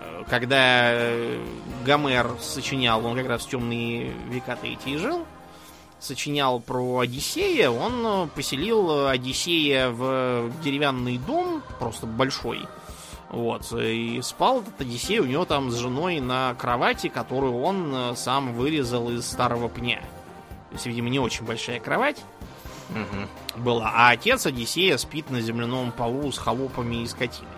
B: Э, когда э, Гомер сочинял, он как раз в темные века-то эти и жил, сочинял про Одиссея, он э, поселил Одиссея в деревянный дом, просто большой, вот, и спал этот Одиссей у него там с женой на кровати, которую он сам вырезал из старого пня. То есть, видимо, не очень большая кровать угу. была. А отец Одиссея спит на земляном полу с холопами и скотиной.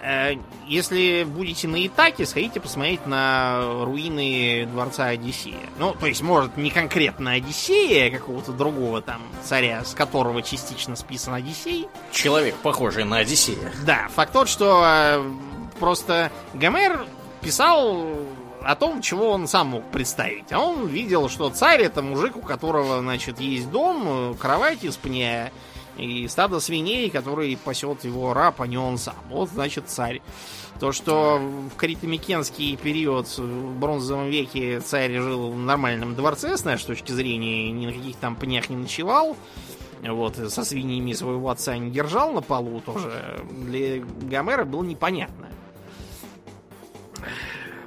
B: Э, если будете на Итаке, сходите посмотреть на руины дворца Одиссея. Ну, то есть, может, не конкретно Одиссея, а какого-то другого там царя, с которого частично списан Одиссей.
A: Человек, похожий на Одиссея.
B: Да, факт тот, что э, просто Гомер писал о том, чего он сам мог представить. А он видел, что царь это мужик, у которого, значит, есть дом, кровать из пня, И стадо свиней, который пасет его раб, а не он сам. Вот, значит, царь. То, что в критомикенский период в бронзовом веке царь жил в нормальном дворце, с нашей точки зрения, ни на каких там пнях не ночевал, вот, со свиньями своего отца не держал на полу, тоже для Гомера было непонятно.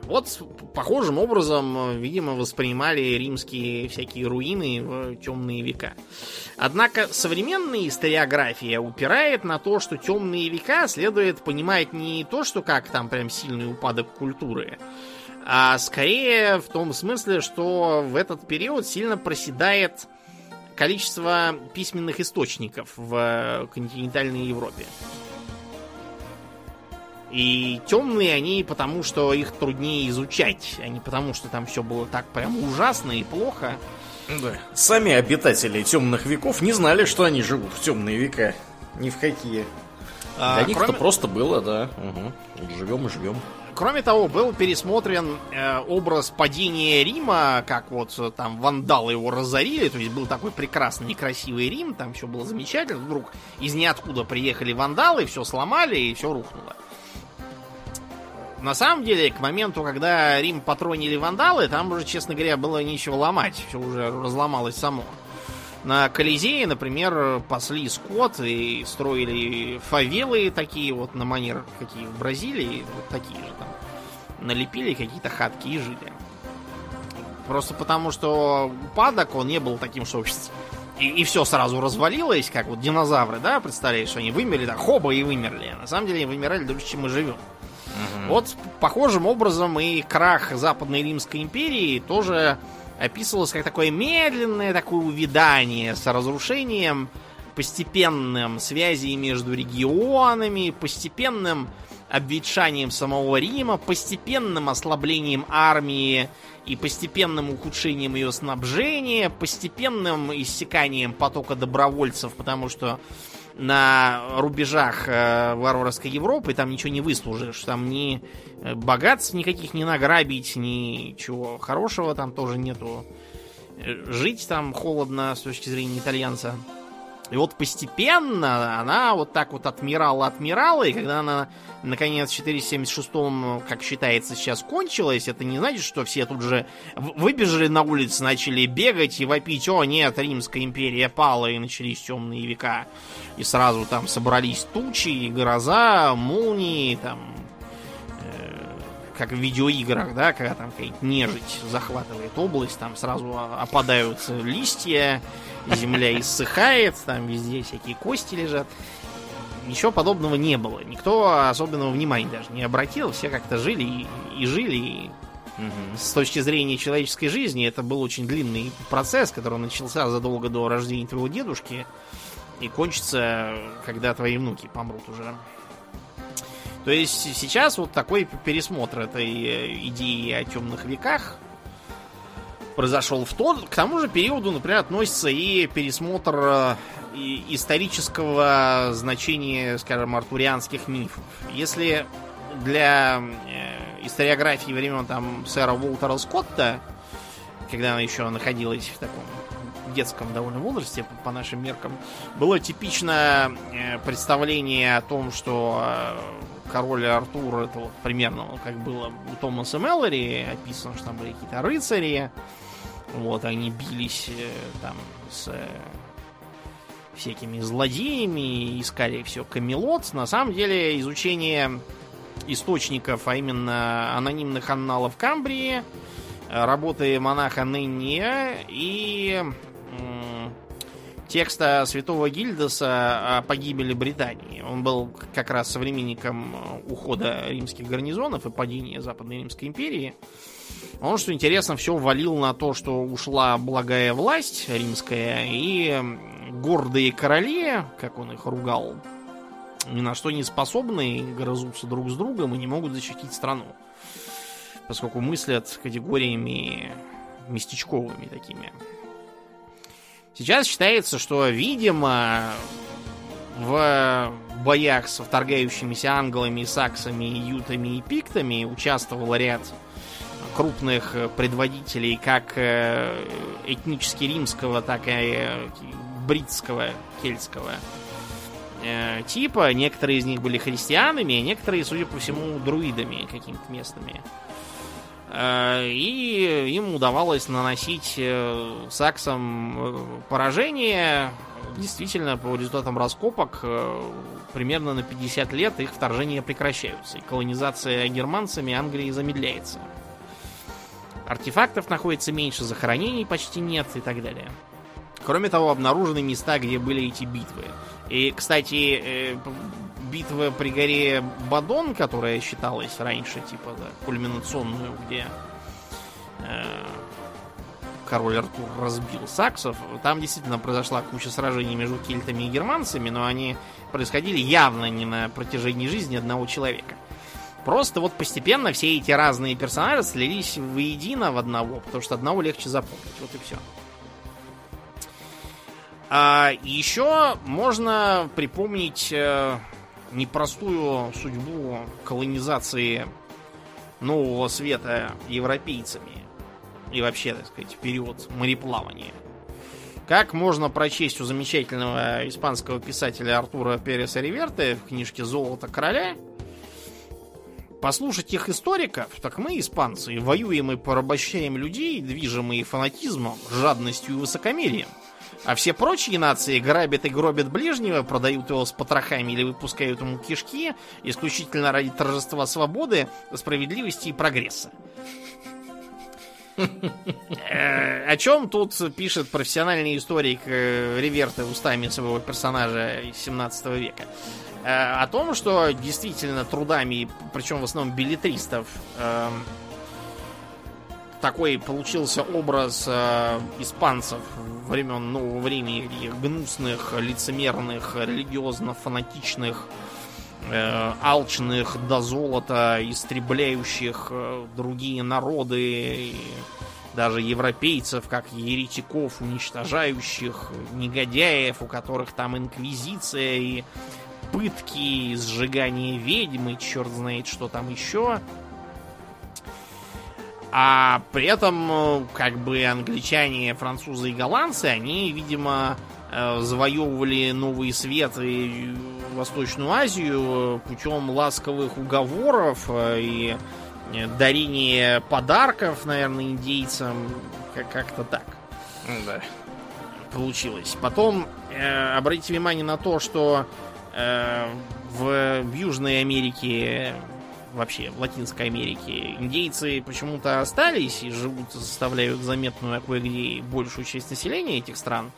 B: Вот похожим образом, видимо, воспринимали римские всякие руины в темные века. Однако современная историография упирает на то, что темные века следует понимать не то, что как там прям сильный упадок культуры, а скорее в том смысле, что в этот период сильно проседает количество письменных источников в континентальной Европе. И темные они потому, что их труднее изучать, а не потому, что там все было так прям ужасно и плохо.
A: Да. Сами обитатели темных веков не знали, что они живут в темные века. Ни в какие. А, Для них кроме... это просто было, да. Угу. Живем и живем.
B: Кроме того, был пересмотрен э, образ падения Рима, как вот э, там вандалы его разорили, то есть был такой прекрасный, некрасивый Рим, там все было замечательно, вдруг из ниоткуда приехали вандалы, все сломали и все рухнуло. На самом деле, к моменту, когда Рим патронили вандалы, там уже, честно говоря, было нечего ломать. Все уже разломалось само. На Колизее, например, пасли скот и строили фавелы такие вот на манер, какие в Бразилии, вот такие же там. Налепили какие-то хатки и жили. Просто потому, что упадок, он не был таким, что и, и все сразу развалилось, как вот динозавры, да, представляешь, они вымерли, так хоба и вымерли. А на самом деле они вымирали дольше, чем мы живем. Угу. Вот похожим образом и крах Западной Римской империи тоже описывалось как такое медленное такое увядание с разрушением постепенным связей между регионами, постепенным обветшанием самого Рима, постепенным ослаблением армии и постепенным ухудшением ее снабжения, постепенным иссяканием потока добровольцев, потому что на рубежах э, варварской Европы, там ничего не выслужишь. Там ни э, богатств никаких не награбить, ничего хорошего там тоже нету. Э, жить там холодно с точки зрения итальянца. И вот постепенно она вот так вот отмирала, отмирала, и когда она, наконец, в 476-м, как считается, сейчас кончилась, это не значит, что все тут же выбежали на улицы, начали бегать и вопить, о, нет, Римская империя пала, и начались темные века. И сразу там собрались тучи, и гроза, молнии, там, как в видеоиграх, да, когда там какая-нибудь нежить захватывает область, там сразу опадают листья, земля иссыхает, там везде всякие кости лежат. Ничего подобного не было. Никто особенного внимания даже не обратил. Все как-то жили и, и жили. И угу. С точки зрения человеческой жизни это был очень длинный процесс, который начался задолго до рождения твоего дедушки и кончится, когда твои внуки помрут уже. То есть сейчас вот такой пересмотр этой э, идеи о темных веках произошел в тот, к тому же периоду, например, относится и пересмотр э, исторического значения, скажем, артурианских мифов. Если для э, историографии времен там сэра Уолтера Скотта, когда она еще находилась в таком детском довольно возрасте, по, нашим меркам, было типично представление о том, что король Артур это вот примерно как было у Томаса Меллори описано, что там были какие-то рыцари, вот, они бились э, там с э, всякими злодеями, искали все Камелот. На самом деле изучение источников, а именно анонимных анналов Камбрии, работы монаха Ненния и текста святого Гильдаса о погибели Британии. Он был как раз современником ухода римских гарнизонов и падения Западной Римской империи. Он, что интересно, все валил на то, что ушла благая власть римская, и гордые короли, как он их ругал, ни на что не способны, грызутся друг с другом и не могут защитить страну. Поскольку мыслят категориями местечковыми такими. Сейчас считается, что, видимо, в боях с вторгающимися англами, саксами, ютами и пиктами участвовал ряд крупных предводителей как э, этнически римского, так и бритского, кельтского э, типа. Некоторые из них были христианами, а некоторые, судя по всему, друидами какими-то местными. Э, и им удавалось наносить э, саксам э, поражение. Действительно, по результатам раскопок, примерно на 50 лет их вторжения прекращаются. И колонизация германцами Англии замедляется. Артефактов находится меньше, захоронений почти нет и так далее. Кроме того, обнаружены места, где были эти битвы. И, кстати, битва при горе Бадон, которая считалась раньше, типа, да, кульминационную, где э, король Артур разбил саксов, там действительно произошла куча сражений между кельтами и германцами, но они происходили явно не на протяжении жизни одного человека. Просто вот постепенно все эти разные персонажи слились воедино в одного, потому что одного легче запомнить. Вот и все. А еще можно припомнить э, непростую судьбу колонизации нового света европейцами и вообще, так сказать, период мореплавания. Как можно прочесть у замечательного испанского писателя Артура Переса Риверте в книжке «Золото короля», послушать их историков, так мы, испанцы, воюем и порабощаем людей, движимые фанатизмом, жадностью и высокомерием. А все прочие нации грабят и гробят ближнего, продают его с потрохами или выпускают ему кишки исключительно ради торжества свободы, справедливости и прогресса. Э, о чем тут пишет профессиональный историк э, Реверта устами своего персонажа из 17 века? Э, о том, что действительно трудами, причем в основном билетристов, эм, такой получился образ э, испанцев времен нового времени, гнусных, лицемерных, религиозно-фанатичных, э, алчных до золота, истребляющих э, другие народы, даже европейцев, как еретиков, уничтожающих, негодяев, у которых там инквизиция и пытки, и сжигание ведьмы, черт знает что там еще. А при этом, э, как бы, англичане, французы и голландцы, они, видимо, э, завоевывали Новый Свет и Восточную Азию путем ласковых уговоров э, и дарения подарков, наверное, индейцам. Как-то так.
A: Да.
B: Получилось. Потом э, обратите внимание на то, что э, в, в Южной Америке вообще в Латинской Америке. Индейцы почему-то остались и живут, составляют заметную, а кое-где большую часть населения этих стран.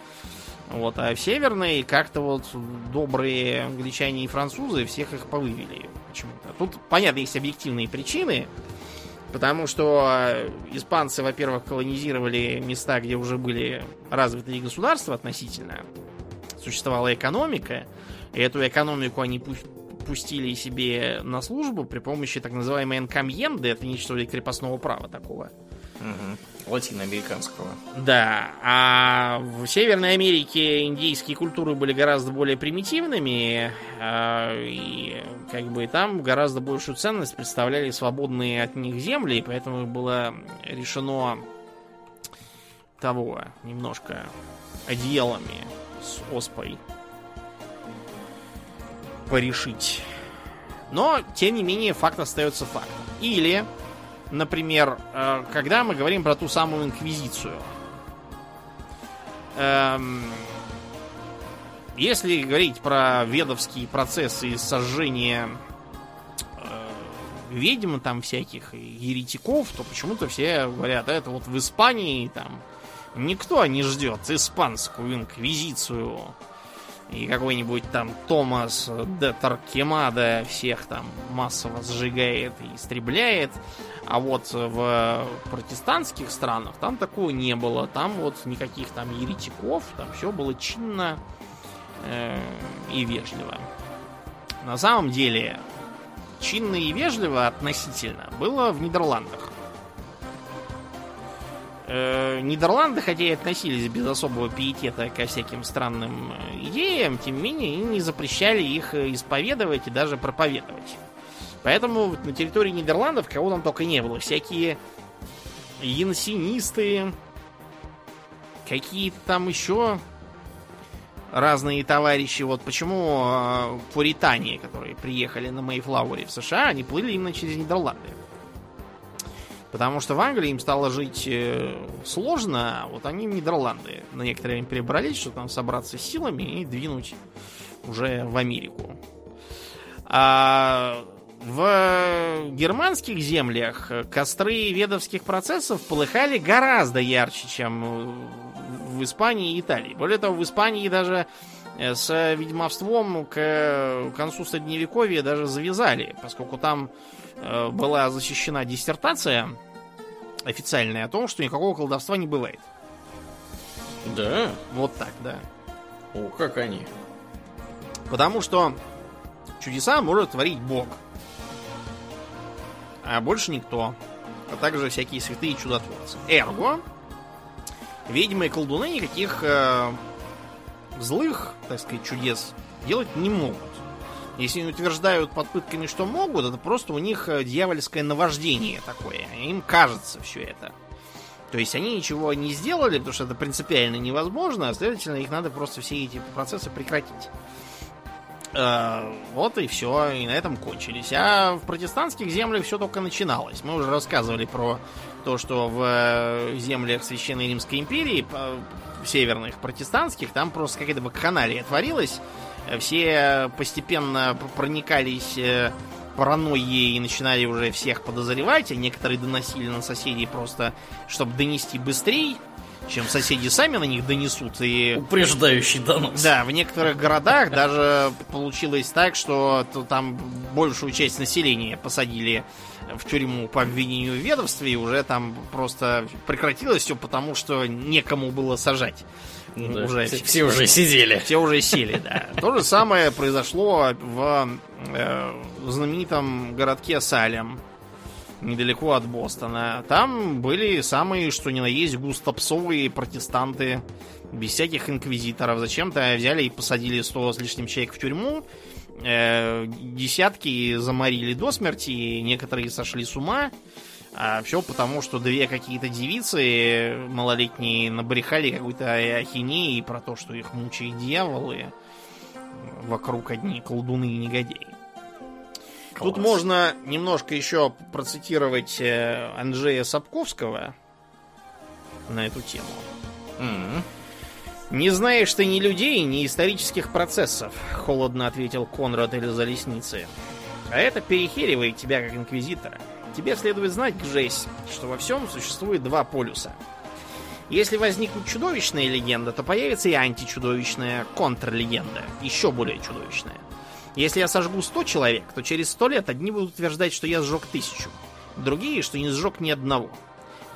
B: Вот, а в Северной как-то вот добрые англичане и французы всех их повывели почему-то. Тут, понятно, есть объективные причины, потому что испанцы, во-первых, колонизировали места, где уже были развитые государства относительно, существовала экономика, и эту экономику они пустили себе на службу при помощи так называемой энкамьенды, это нечто вроде крепостного права такого.
A: Угу. Латиноамериканского.
B: Да, а в Северной Америке индийские культуры были гораздо более примитивными, а, и как бы там гораздо большую ценность представляли свободные от них земли, и поэтому было решено того немножко одеялами с оспой порешить. Но, тем не менее, факт остается фактом. Или, например, э, когда мы говорим про ту самую инквизицию. Эм, если говорить про ведовские процессы сожжения э, ведьм там всяких еретиков, то почему-то все говорят, это вот в Испании там никто не ждет испанскую инквизицию и какой-нибудь там Томас де Таркемада всех там массово сжигает и истребляет. А вот в протестантских странах там такого не было. Там вот никаких там еретиков, там все было чинно э, и вежливо. На самом деле, чинно и вежливо относительно было в Нидерландах. Э, Нидерланды, хотя и относились без особого пиетета ко всяким странным э, идеям, тем не менее, не запрещали их э, исповедовать и даже проповедовать. Поэтому на территории Нидерландов кого там только не было. Всякие янсинисты, какие-то там еще разные товарищи, вот почему э, пуритане, которые приехали на Мейфлауэре в США, они плыли именно через Нидерланды. Потому что в Англии им стало жить э, сложно, а вот они в Нидерланды на некоторое время перебрались, чтобы там собраться силами и двинуть уже в Америку. А в германских землях костры ведовских процессов полыхали гораздо ярче, чем в Испании и Италии. Более того, в Испании даже э, с ведьмовством к концу Средневековья даже завязали, поскольку там была защищена диссертация официальная о том, что никакого колдовства не бывает.
A: Да?
B: Вот так, да.
A: О, как они.
B: Потому что чудеса может творить Бог. А больше никто. А также всякие святые чудотворцы. Эрго, ведьмы и колдуны никаких э, злых, так сказать, чудес делать не могут. Если они утверждают под пытками, что могут, это просто у них э, дьявольское наваждение такое. Им кажется все это. То есть они ничего не сделали, потому что это принципиально невозможно, а следовательно, их надо просто все эти процессы прекратить. Э, вот и все, и на этом кончились. А в протестантских землях все только начиналось. Мы уже рассказывали про то, что в э, землях Священной Римской империи, северных протестантских, там просто какая-то вакханалия творилась. Все постепенно проникались э, паранойей и начинали уже всех подозревать, а некоторые доносили на соседей просто, чтобы донести быстрее, чем соседи сами на них донесут. И...
A: Упреждающий донос.
B: Да, в некоторых городах даже получилось так, что там большую часть населения посадили в тюрьму по обвинению в ведовстве, и уже там просто прекратилось все, потому что некому было сажать.
A: Ну да, уже, все, все уже сидели.
B: Все уже сели, да. То же самое произошло в э, знаменитом городке Салем, недалеко от Бостона. Там были самые, что ни на есть, густопсовые протестанты, без всяких инквизиторов. Зачем-то взяли и посадили сто с лишним человек в тюрьму, Э, десятки заморили до смерти, некоторые сошли с ума. А все потому, что две какие-то девицы малолетние набрехали какой-то ахинеи про то, что их мучают дьяволы. Вокруг одни колдуны и негодяи. Класс. Тут можно немножко еще процитировать э, Анджея Сапковского на эту тему. Mm-hmm. «Не знаешь ты ни людей, ни исторических процессов», — холодно ответил Конрад или Залесницы. «А это перехеривает тебя как инквизитора. Тебе следует знать, Гжесь, что во всем существует два полюса. Если возникнет чудовищная легенда, то появится и античудовищная контрлегенда, еще более чудовищная. Если я сожгу 100 человек, то через 100 лет одни будут утверждать, что я сжег тысячу, другие, что не сжег ни одного.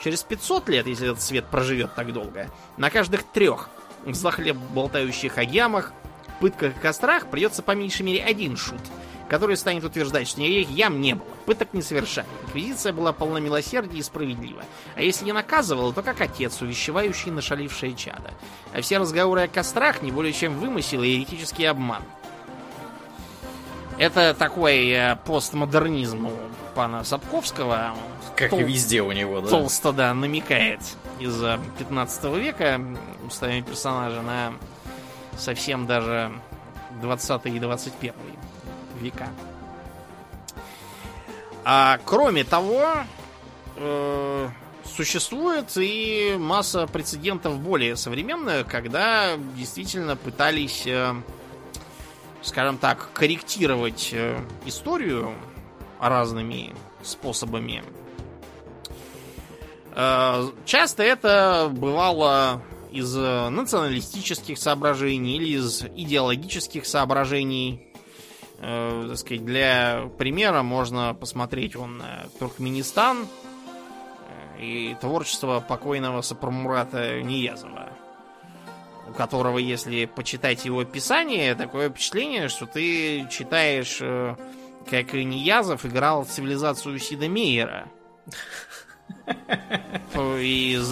B: Через 500 лет, если этот свет проживет так долго, на каждых трех в захлеб болтающих о ямах, пытках и кострах придется по меньшей мере один шут, который станет утверждать, что никаких ям не было, пыток не совершали. Инквизиция была полна милосердия и справедлива. А если не наказывала, то как отец, увещевающий нашалившее чадо. А все разговоры о кострах не более чем вымысел и еретический обман. Это такой э, постмодернизм у пана Сапковского.
A: Как Тол... и везде у него, да.
B: Толсто, да, намекает из 15 века устами персонажа на совсем даже 20 и 21 века. А кроме того, э, существует и масса прецедентов более современных, когда действительно пытались, э, скажем так, корректировать э, историю разными способами Э, часто это бывало из националистических соображений или из идеологических соображений. Э, так сказать, для примера можно посмотреть он на Туркменистан э, и творчество покойного Сапрамурата Ниязова, у которого, если почитать его писание, такое впечатление, что ты читаешь, как Ниязов играл в цивилизацию Сида Мейера. Из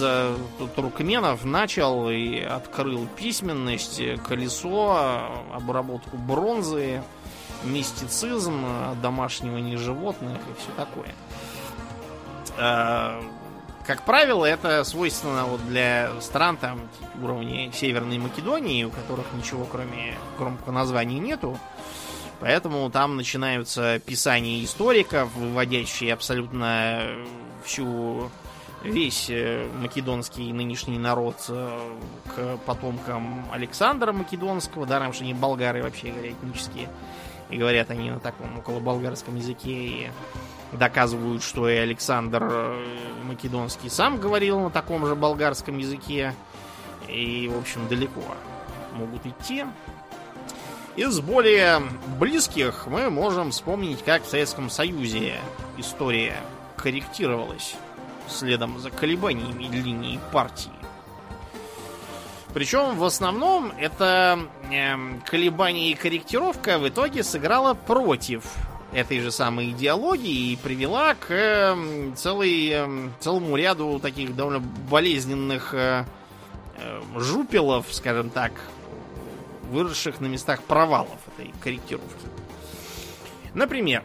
B: туркменов начал и открыл письменность, колесо, обработку бронзы, мистицизм, домашнего животных и все такое. А, как правило, это свойственно вот для стран там уровня Северной Македонии, у которых ничего кроме громкого названия нету. Поэтому там начинаются писания историков, выводящие абсолютно всю весь э, македонский нынешний народ э, к потомкам Александра Македонского, даром, что они болгары вообще говоря, этнические. И говорят они на таком около болгарском языке и доказывают, что и Александр э, Македонский сам говорил на таком же болгарском языке. И, в общем, далеко могут идти. Из более близких мы можем вспомнить, как в Советском Союзе история корректировалась следом за колебаниями линии партии. Причем в основном это э, колебание и корректировка в итоге сыграла против этой же самой идеологии и привела к э, целой, э, целому ряду таких довольно болезненных э, э, жупелов, скажем так, выросших на местах провалов этой корректировки. Например,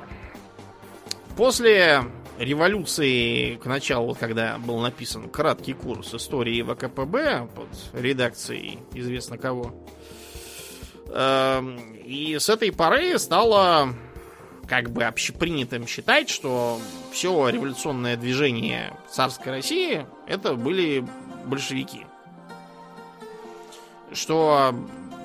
B: после революции к началу, когда был написан краткий курс истории ВКПБ под редакцией известно кого, эм, и с этой поры стало как бы общепринятым считать, что все революционное движение царской России это были большевики. Что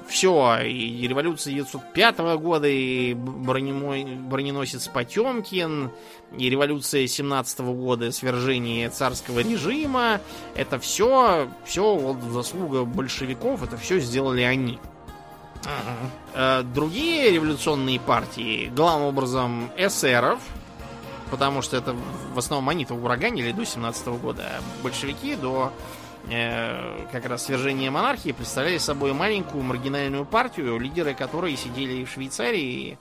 B: все, и революция 905 года, и броненосец Потемкин, и революция 17 года, свержение царского режима, это все, все вот заслуга большевиков, это все сделали они. Uh-huh. Другие революционные партии, главным образом эсеров, потому что это в основном они-то ураганили до 17 года, а большевики до Э, как раз свержение монархии представляли собой маленькую маргинальную партию, лидеры которой сидели в Швейцарии,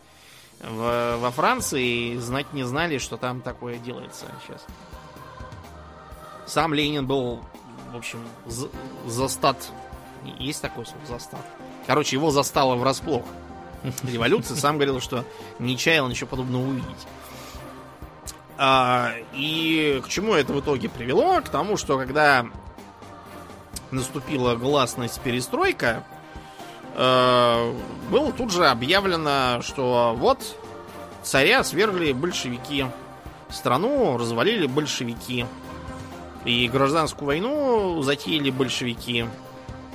B: в, во Франции, и знать не знали, что там такое делается сейчас. Сам Ленин был, в общем, за, застат. Есть такой слово застат. Короче, его застало врасплох. Революция сам говорил, что не чаял ничего подобного увидеть. А, и к чему это в итоге привело? К тому, что когда наступила гласность перестройка, было тут же объявлено, что вот царя свергли большевики, страну развалили большевики, и гражданскую войну затеяли большевики,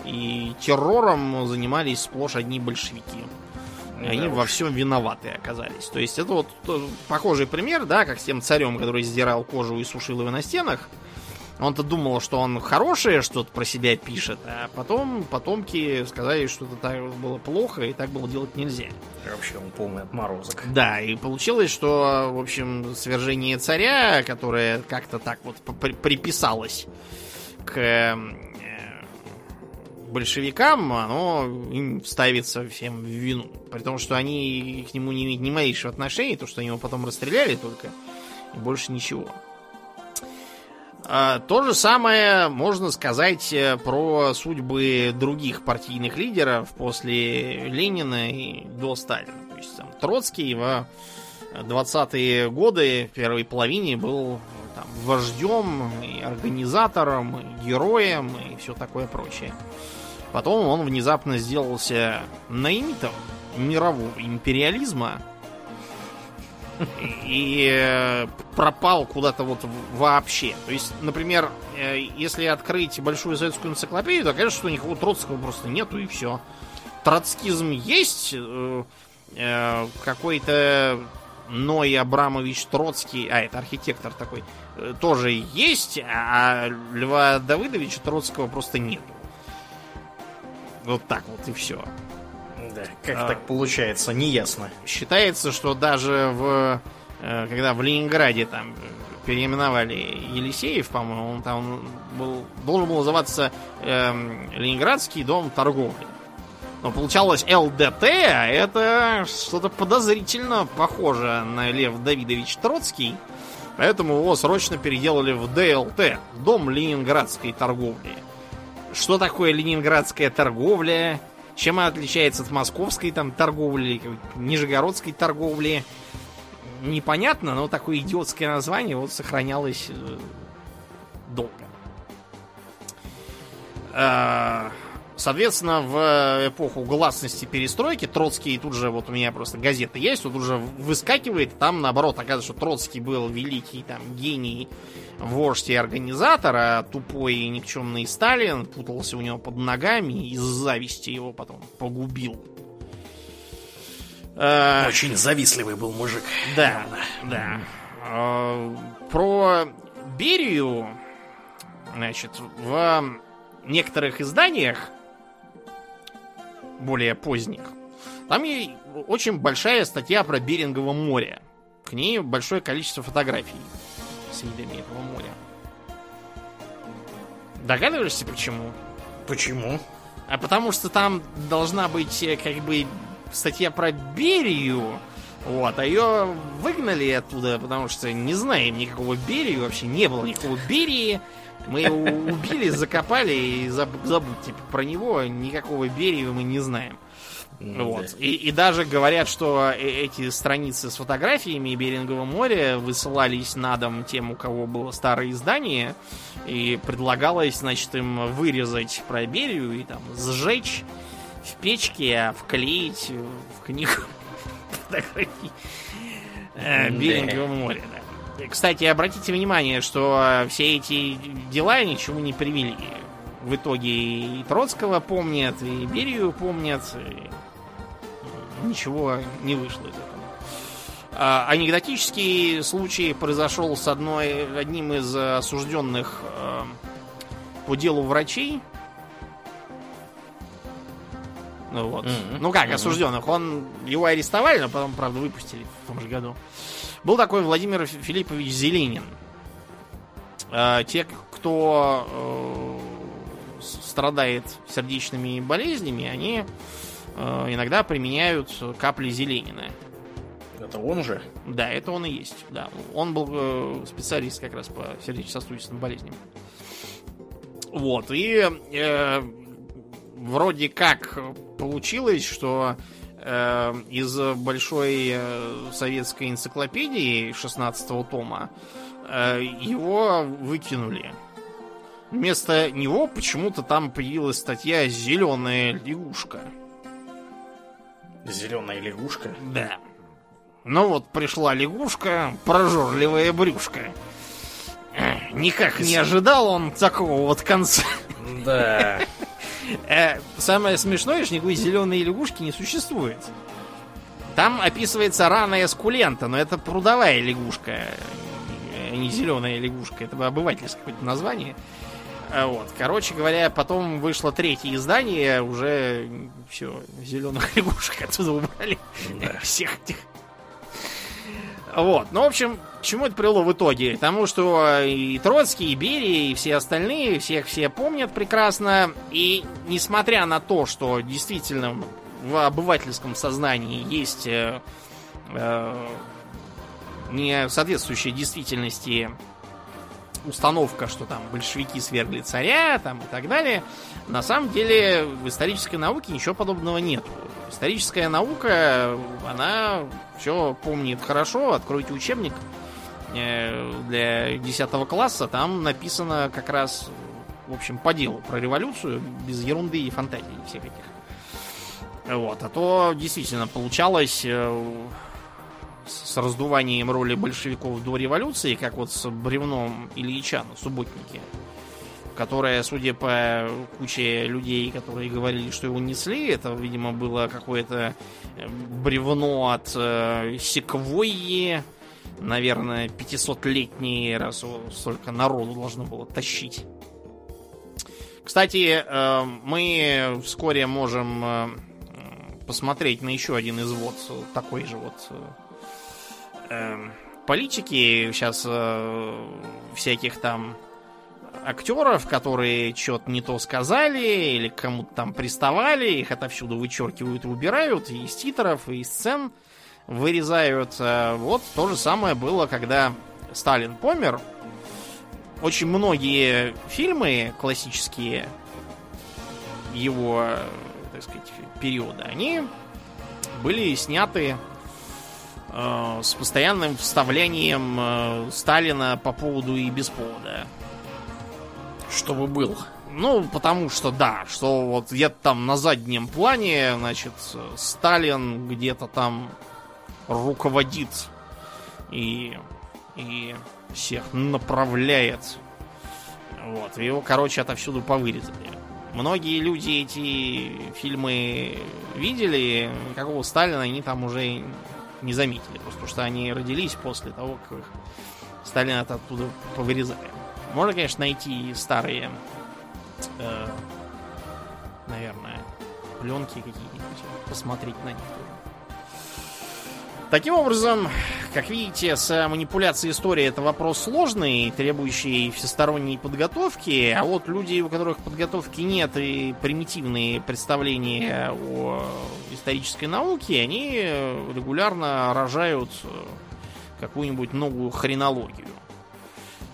B: и террором занимались сплошь одни большевики. И они уж. во всем виноваты оказались. То есть это вот похожий пример, да, как с тем царем, который сдирал кожу и сушил его на стенах. Он-то думал, что он хорошее что-то про себя пишет, а потом потомки сказали, что это так было плохо и так было делать нельзя.
A: И вообще он полный отморозок.
B: Да, и получилось, что, в общем, свержение царя, которое как-то так вот приписалось к э, большевикам, оно им ставится всем в вину. При том, что они к нему не имеют ни малейшего отношения, то, что они его потом расстреляли только, и больше ничего. А, то же самое можно сказать э, про судьбы других партийных лидеров после Ленина и до Сталина. То есть там, Троцкий в 20-е годы, в первой половине, был там, вождем, и организатором, и героем, и все такое прочее. Потом он внезапно сделался наимитом мирового империализма, и э, пропал куда-то вот вообще. То есть, например, э, если открыть большую советскую энциклопедию, то кажется, что никакого Троцкого просто нету и все. Троцкизм есть, э, какой-то Ной Абрамович Троцкий, а это архитектор такой, тоже есть, а Льва Давыдовича Троцкого просто нету. Вот так вот и все.
A: Да, как а, так получается, неясно.
B: Считается, что даже в э, когда в Ленинграде там переименовали Елисеев, по-моему, он там был, должен был называться э, Ленинградский дом торговли. Но получалось ЛДТ, а это что-то подозрительно похоже на Лев Давидович Троцкий. Поэтому его срочно переделали в ДЛТ, Дом Ленинградской торговли. Что такое ленинградская торговля? Чем она отличается от московской там торговли, нижегородской торговли? Непонятно, но такое идиотское название вот сохранялось э, долго. Соответственно, в эпоху гласности перестройки Троцкий тут же, вот у меня просто газета есть, тут уже выскакивает, там наоборот оказывается, что Троцкий был великий там гений, вождь и организатор, а тупой и никчемный Сталин путался у него под ногами и из зависти его потом погубил.
A: Э, Очень завистливый был мужик.
B: Да, да. Э, про Берию, значит, в некоторых изданиях, более поздних, там и очень большая статья про Берингово море. К ней большое количество фотографий с видами этого моря. Догадываешься, почему?
A: Почему?
B: А потому что там должна быть э, как бы статья про Берию, вот, а ее выгнали оттуда, потому что не знаем никакого Берии, вообще не было никакого Берии. Мы его убили, закопали и забудьте про него, никакого Берии мы не знаем. Вот. И, и даже говорят, что э, эти страницы с фотографиями Берингового моря высылались на дом тем, у кого было старое издание, и предлагалось, значит, им вырезать про Берию и там сжечь в печке, а вклеить в книгу фотографий э, Берингового моря. Да. Кстати, обратите внимание, что все эти дела ничего не привели. В итоге и Троцкого помнят, и Берию помнят, и ничего не вышло из этого. А, анекдотический случай произошел с одной, одним из осужденных э, по делу врачей. Вот. Mm-hmm. Ну как, mm-hmm. осужденных. Он его арестовали, но потом, правда, выпустили в том же году. Был такой Владимир Филиппович Зеленин. Э, те, кто э, страдает сердечными болезнями, они Э, иногда применяют капли Зеленина.
A: Это он же?
B: Да, это он и есть. Да. Он был э, специалист как раз по сердечно-сосудистым болезням. Вот. И э, вроде как получилось, что э, из большой э, советской энциклопедии 16 тома э, его выкинули. Вместо него почему-то там появилась статья «Зеленая лягушка».
A: Зеленая лягушка?
B: Да. Ну вот пришла лягушка, прожорливая брюшка. Никак не ожидал он такого вот конца.
A: Да.
B: Э, самое смешное, что никакой зеленой лягушки не существует. Там описывается рана эскулента, но это прудовая лягушка, а не зеленая лягушка. Это обывательское какое-то название. А вот. Короче говоря, потом вышло третье издание, уже все, зеленых лягушек оттуда убрали. Да. Всех этих. Вот. Ну, в общем, к чему это привело в итоге? Тому, что и Троцкий, и Берия, и все остальные, всех все помнят прекрасно. И несмотря на то, что действительно в обывательском сознании есть э, э, не соответствующие действительности установка, что там большевики свергли царя там, и так далее. На самом деле в исторической науке ничего подобного нет. Историческая наука, она все помнит хорошо. Откройте учебник э, для 10 класса, там написано как раз, в общем, по делу про революцию, без ерунды и фантазии всех этих. Вот, а то действительно получалось э, с раздуванием роли большевиков до революции, как вот с бревном Ильича на субботнике, которое, судя по куче людей, которые говорили, что его несли, это, видимо, было какое-то э, бревно от э, секвойи, наверное, 500-летнее, раз столько народу должно было тащить. Кстати, э, мы вскоре можем э, посмотреть на еще один извод такой же вот э, политики сейчас э, всяких там актеров, которые что-то не то сказали или кому-то там приставали, их отовсюду вычеркивают и убирают, и из титров, и из сцен вырезают. Э, вот то же самое было, когда Сталин помер. Очень многие фильмы классические его, так сказать, периода, они были сняты э, с постоянным вставлением э, Сталина по поводу и без повода.
A: Чтобы был.
B: Ну, потому что да, что вот где-то там на заднем плане, значит, Сталин где-то там руководит и, и всех направляет. Вот, его, короче, отовсюду повырезали. Многие люди эти фильмы видели, какого Сталина они там уже не заметили, просто потому что они родились после того, как Сталина оттуда повырезали. Можно, конечно, найти старые, э, наверное, пленки какие-нибудь, посмотреть на них. Таким образом, как видите, с манипуляцией истории это вопрос сложный, требующий всесторонней подготовки, а вот люди, у которых подготовки нет и примитивные представления о исторической науке, они регулярно рожают какую-нибудь новую хренологию.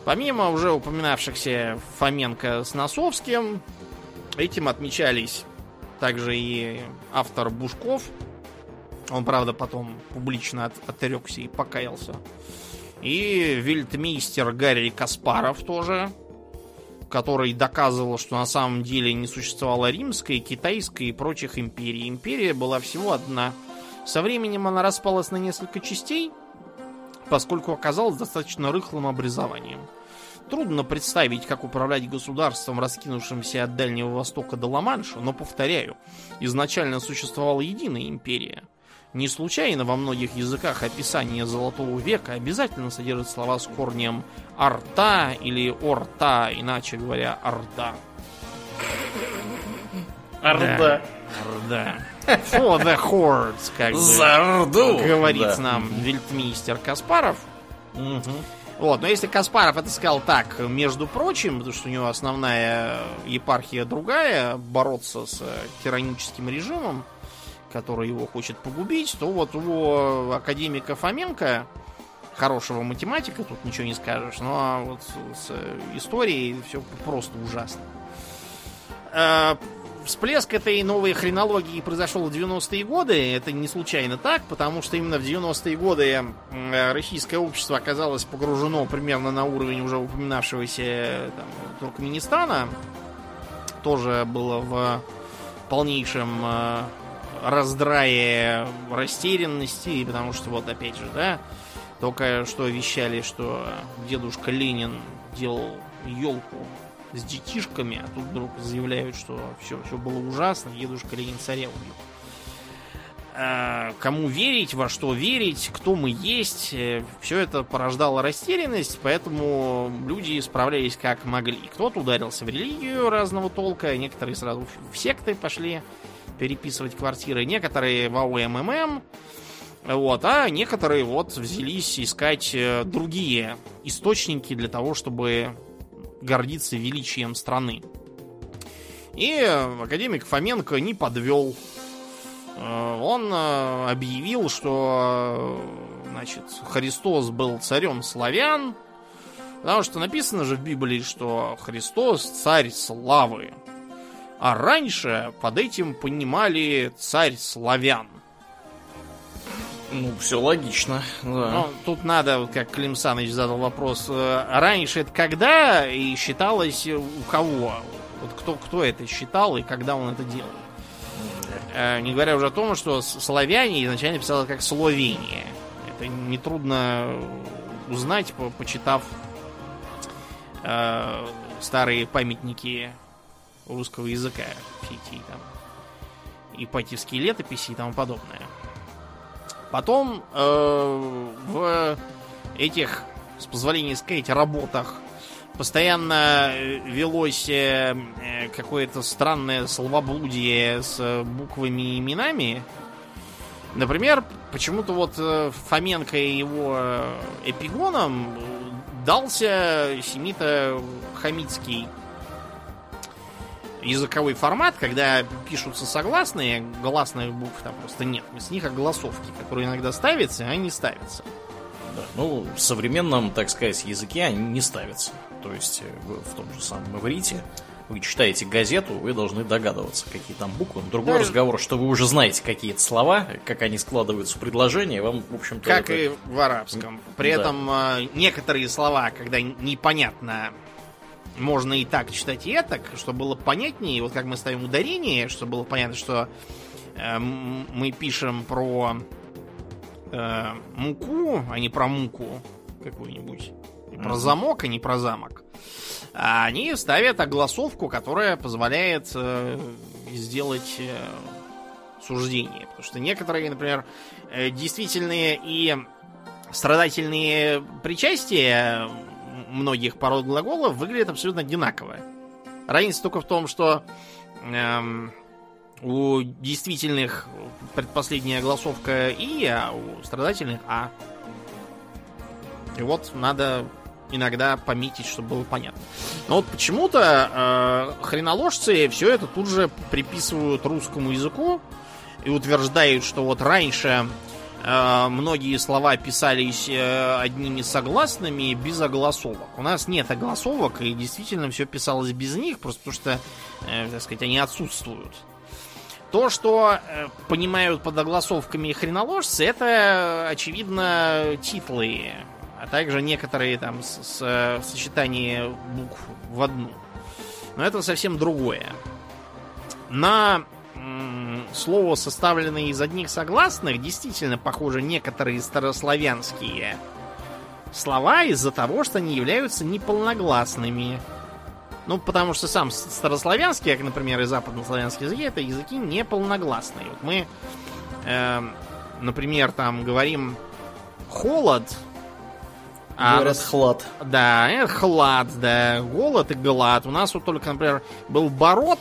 B: Помимо уже упоминавшихся Фоменко с Носовским, этим отмечались также и автор Бушков – он, правда, потом публично от, отрекся и покаялся. И вельтмейстер Гарри Каспаров тоже, который доказывал, что на самом деле не существовало римской, китайской и прочих империй. Империя была всего одна. Со временем она распалась на несколько частей, поскольку оказалась достаточно рыхлым образованием. Трудно представить, как управлять государством, раскинувшимся от Дальнего Востока до Ла-Манша, но, повторяю, изначально существовала единая империя – не случайно во многих языках описание Золотого века обязательно содержит слова с корнем «арта» или «орта», иначе говоря, «орда».
A: Орда.
B: Орда. For the hordes, как бы.
A: За Орду.
B: Говорит
A: Да.
B: нам вельтмейстер Каспаров.
A: Мгм.
B: Вот, но если Каспаров это сказал так, между прочим, потому что у него основная епархия другая, бороться с э, тираническим режимом, который его хочет погубить, то вот у академика Фоменко, хорошего математика, тут ничего не скажешь, но вот с историей все просто ужасно. Э, Всплеск этой новой хренологии произошел в 90-е годы. Это не случайно так, потому что именно в 90-е годы э, российское общество оказалось погружено примерно на уровень уже упоминавшегося там, Туркменистана. Тоже было в полнейшем э, раздрае растерянности, потому что вот опять же, да, только что вещали, что дедушка Ленин делал елку с детишками, а тут вдруг заявляют, что все, все было ужасно, дедушка Ленин царя убил. А, Кому верить, во что верить, кто мы есть, все это порождало растерянность, поэтому люди справлялись как могли. Кто-то ударился в религию разного толка, некоторые сразу в секты пошли переписывать квартиры, некоторые в АОММ, вот, а некоторые вот взялись искать э, другие источники для того, чтобы гордиться величием страны. И академик Фоменко не подвел. Э, Он э, объявил, что э, значит, Христос был царем славян, потому что написано же в Библии, что Христос царь славы. А раньше под этим понимали царь славян.
A: Ну, все логично. Да.
B: Ну, тут надо, как Клим Саныч задал вопрос, э, раньше это когда и считалось у кого? Вот кто, кто это считал и когда он это делал? Э, Не говоря уже о том, что славяне изначально писалось как Словения. Это нетрудно узнать, по- почитав э, старые памятники русского языка, все эти там ипатьевские летописи и тому подобное. Потом э, в этих, с позволения сказать, работах постоянно э, велось э, э, какое-то странное словоблудие с буквами и именами. Например, почему-то вот Фоменко и его эпигоном дался семито-хамитский языковой формат, когда пишутся согласные, гласных букв там просто нет. С них огласовки, которые иногда ставятся, а не ставятся.
A: Да, Ну, в современном, так сказать, языке они не ставятся. То есть э, в том же самом иврите вы читаете газету, вы должны догадываться, какие там буквы. Другой
B: Да.
A: разговор, что вы уже знаете какие-то слова, как они складываются в предложение, вам, в общем-то...
B: Как
A: это-
B: и в арабском. При
A: Да.
B: этом э, некоторые слова, когда непонятно, можно и так читать, и так, чтобы было понятнее. Вот как мы ставим ударение, чтобы было понятно, что э, мы пишем про э, муку, а не про муку какую-нибудь. И про замок, а не про замок. А они ставят огласовку, которая позволяет э, сделать э, суждение. Потому что некоторые, например, э, действительные и страдательные причастия многих пород глаголов выглядят абсолютно одинаково. Разница только в том, что эм, у действительных предпоследняя голосовка «и», а у страдательных «а». И вот надо иногда пометить, чтобы было понятно. Но вот почему-то э, хреноложцы все это тут же приписывают русскому языку и утверждают, что вот раньше многие слова писались э, одними согласными без огласовок. У нас нет огласовок, и действительно все писалось без них, просто потому что, э, так сказать, они отсутствуют. То, что э, понимают под огласовками хреноложцы, это, очевидно, титлы а также некоторые там с, с, э, сочетание букв в одну. Но это совсем другое. На слово, составленное из одних согласных, действительно похожи некоторые старославянские слова из-за того, что они являются неполногласными. Ну, потому что сам старославянский, как, например, и западнославянский языки, это языки неполногласные. Вот мы, э, например, там говорим холод,
A: а, Говорят, хлад.
B: Да, это хлад, да. Голод и глад. У нас вот только, например, был бород.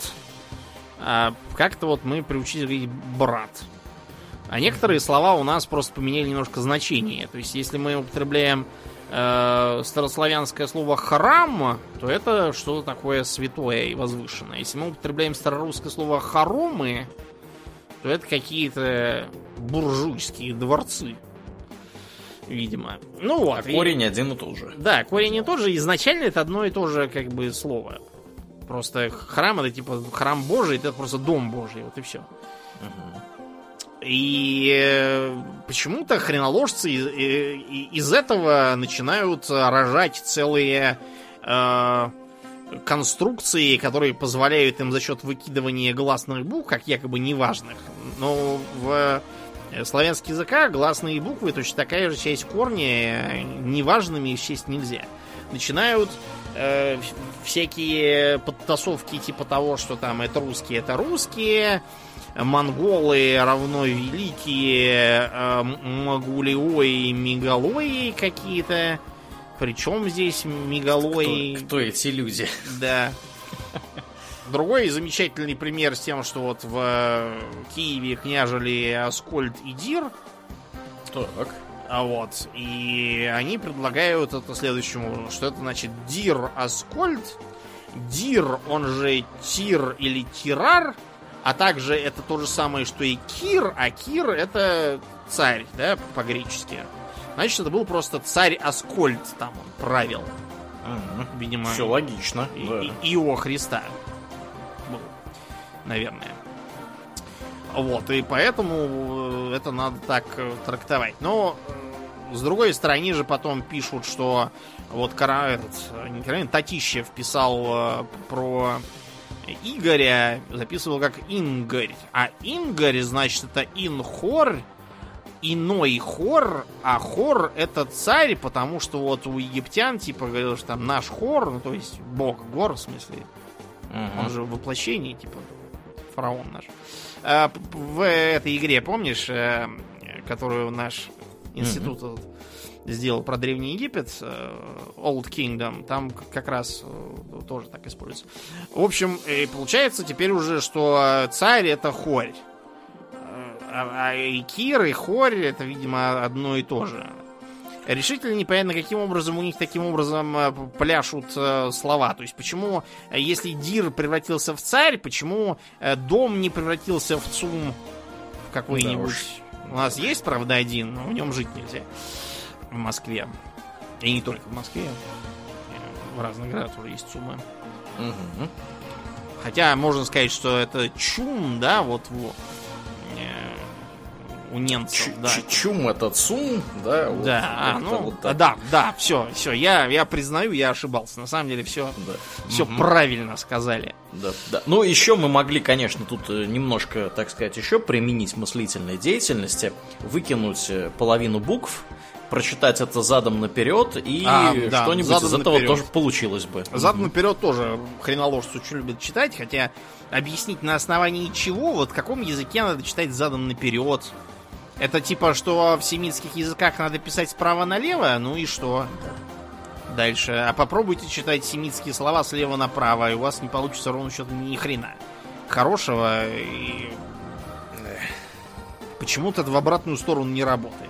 B: А как-то вот мы приучились говорить брат. А некоторые слова у нас просто поменяли немножко значение. То есть, если мы употребляем э, старославянское слово храм, то это что-то такое святое и возвышенное. Если мы употребляем старорусское слово хоромы, то это какие-то буржуйские дворцы видимо. Ну вот.
A: А корень и... один и тот же.
B: Да, корень и тот же. Изначально это одно и то же как бы слово. Просто храм это типа храм Божий, это просто дом Божий, вот и все. Угу. И э, почему-то хреноложцы из, из этого начинают рожать целые э, конструкции, которые позволяют им за счет выкидывания гласных букв, как якобы неважных, но в Э, славянский языка гласные буквы точно такая же часть корня, неважными счесть нельзя. Начинают э, всякие подтасовки типа того, что там это русские, это русские, монголы равно великие, э, магулиои, мегалои какие-то. Причем здесь мегалои...
A: Кто, кто эти люди?
B: Да. Другой замечательный пример с тем, что вот в э, Киеве княжили Аскольд и Дир.
A: Так.
B: А вот. И они предлагают это следующему что это значит Дир Аскольд, Дир, он же Тир или Тирар, а также это то же самое, что и Кир, а Кир это царь, да, по-гречески. Значит, это был просто царь Аскольд, там он правил.
A: Угу. Видимо. Все логично.
B: И, да. и, Ио Христа наверное. Вот, и поэтому э, это надо так э, трактовать. Но э, с другой стороны же потом пишут, что вот Кара, этот, не Карамин, Татищев писал про Игоря, записывал как Ингорь. А Ингорь, значит, это Инхор, иной хор, а хор это царь, потому что вот у египтян, типа, говорил, что там наш хор, ну, то есть бог гор, в смысле. Угу. Он же воплощение, типа, фараон наш. А, в этой игре, помнишь, э, которую наш институт mm-hmm. сделал про Древний Египет, э, Old Kingdom, там как раз э, тоже так используется. В общем, получается теперь уже, что царь это хорь. А, а и Кир, и Хорь это, видимо, одно и то же решительно непонятно, каким образом у них таким образом э, пляшут э, слова. То есть, почему, э, если Дир превратился в царь, почему дом не превратился в ЦУМ какой-нибудь? Да у нас есть, правда, один, но в нем жить нельзя. В Москве. И не только в Москве. В разных городах тоже есть ЦУМы. Угу. Хотя можно сказать, что это чум, да, вот, вот у немцев. Да.
A: Чум этот сум, да?
B: Вот, да, а, ну, вот да, да, все, все, я, я признаю, я ошибался. На самом деле все, да. все угу. правильно сказали.
A: Да, да. Ну, еще мы могли, конечно, тут э, немножко, так сказать, еще применить мыслительной деятельности, выкинуть э, половину букв, прочитать это задом наперед, и а, да, что-нибудь из этого наперед. тоже получилось бы.
B: Задом угу. наперед тоже хреноложцы очень любят читать, хотя объяснить на основании чего, вот в каком языке надо читать задом наперед. Это типа, что в семитских языках надо писать справа налево, ну и что? Дальше. А попробуйте читать семитские слова слева направо, и у вас не получится ровно счет ни хрена. Хорошего и... Почему-то это в обратную сторону не работает.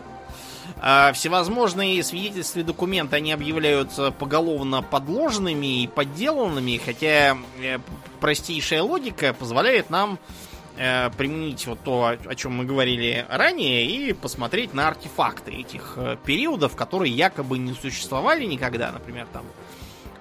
B: А всевозможные свидетельства и документы они объявляют поголовно подложными и подделанными, хотя э, простейшая логика позволяет нам э, применить вот то, о чем мы говорили ранее, и посмотреть на артефакты этих э, периодов, которые якобы не существовали никогда, например, там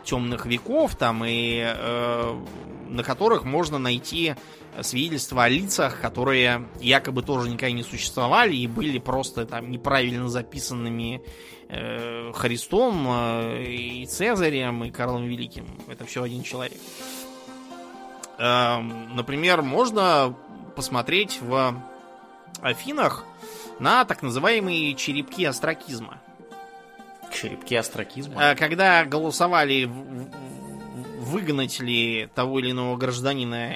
B: темных веков, там и э, на которых можно найти свидетельства о лицах, которые якобы тоже никогда не существовали и были просто там неправильно записанными э, Христом э, и Цезарем и Карлом Великим. Это все один человек. Э, например, можно посмотреть в Афинах на так называемые черепки астракизма.
A: Черепки астракизма?
B: Э, когда голосовали выгнать ли того или иного гражданина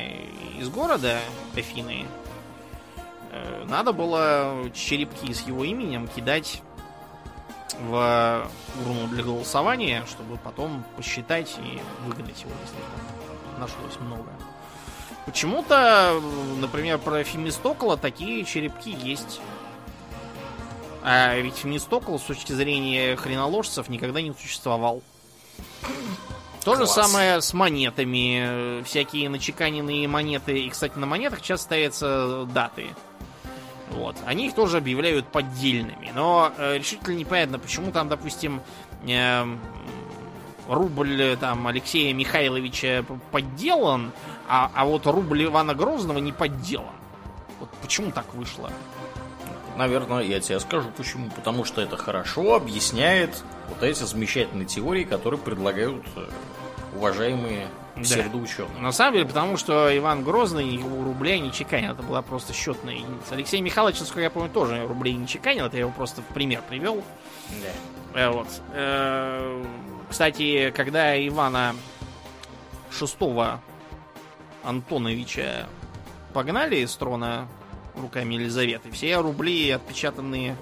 B: из города Афины, э, надо было черепки с его именем кидать в урну для голосования, чтобы потом посчитать и выгнать его, если там нашлось много. Почему-то, например, про Фемистокла такие черепки есть. А ведь Фемистокл с точки зрения хреноложцев никогда не существовал. То Класс. же самое с монетами. Всякие начеканенные монеты. И, кстати, на монетах часто ставятся даты. Вот. Они их тоже объявляют поддельными. Но э, решительно непонятно, почему там, допустим, э, рубль там Алексея Михайловича подделан, а, а вот рубль Ивана Грозного не подделан. Вот почему так вышло?
A: Наверное, я тебе скажу почему. Потому что это хорошо объясняет вот эти замечательные теории, которые предлагают э, уважаемые псевдоученые.
B: Да. На самом деле, потому что Иван Грозный у рубля не чеканил, это была просто счетная единица. Алексей Михайлович, насколько я помню, тоже рублей не чеканил, это я его просто в пример привел. Да. Э, вот. Э, кстати, когда Ивана VI Антоновича погнали из трона руками Елизаветы, все рубли, отпечатанные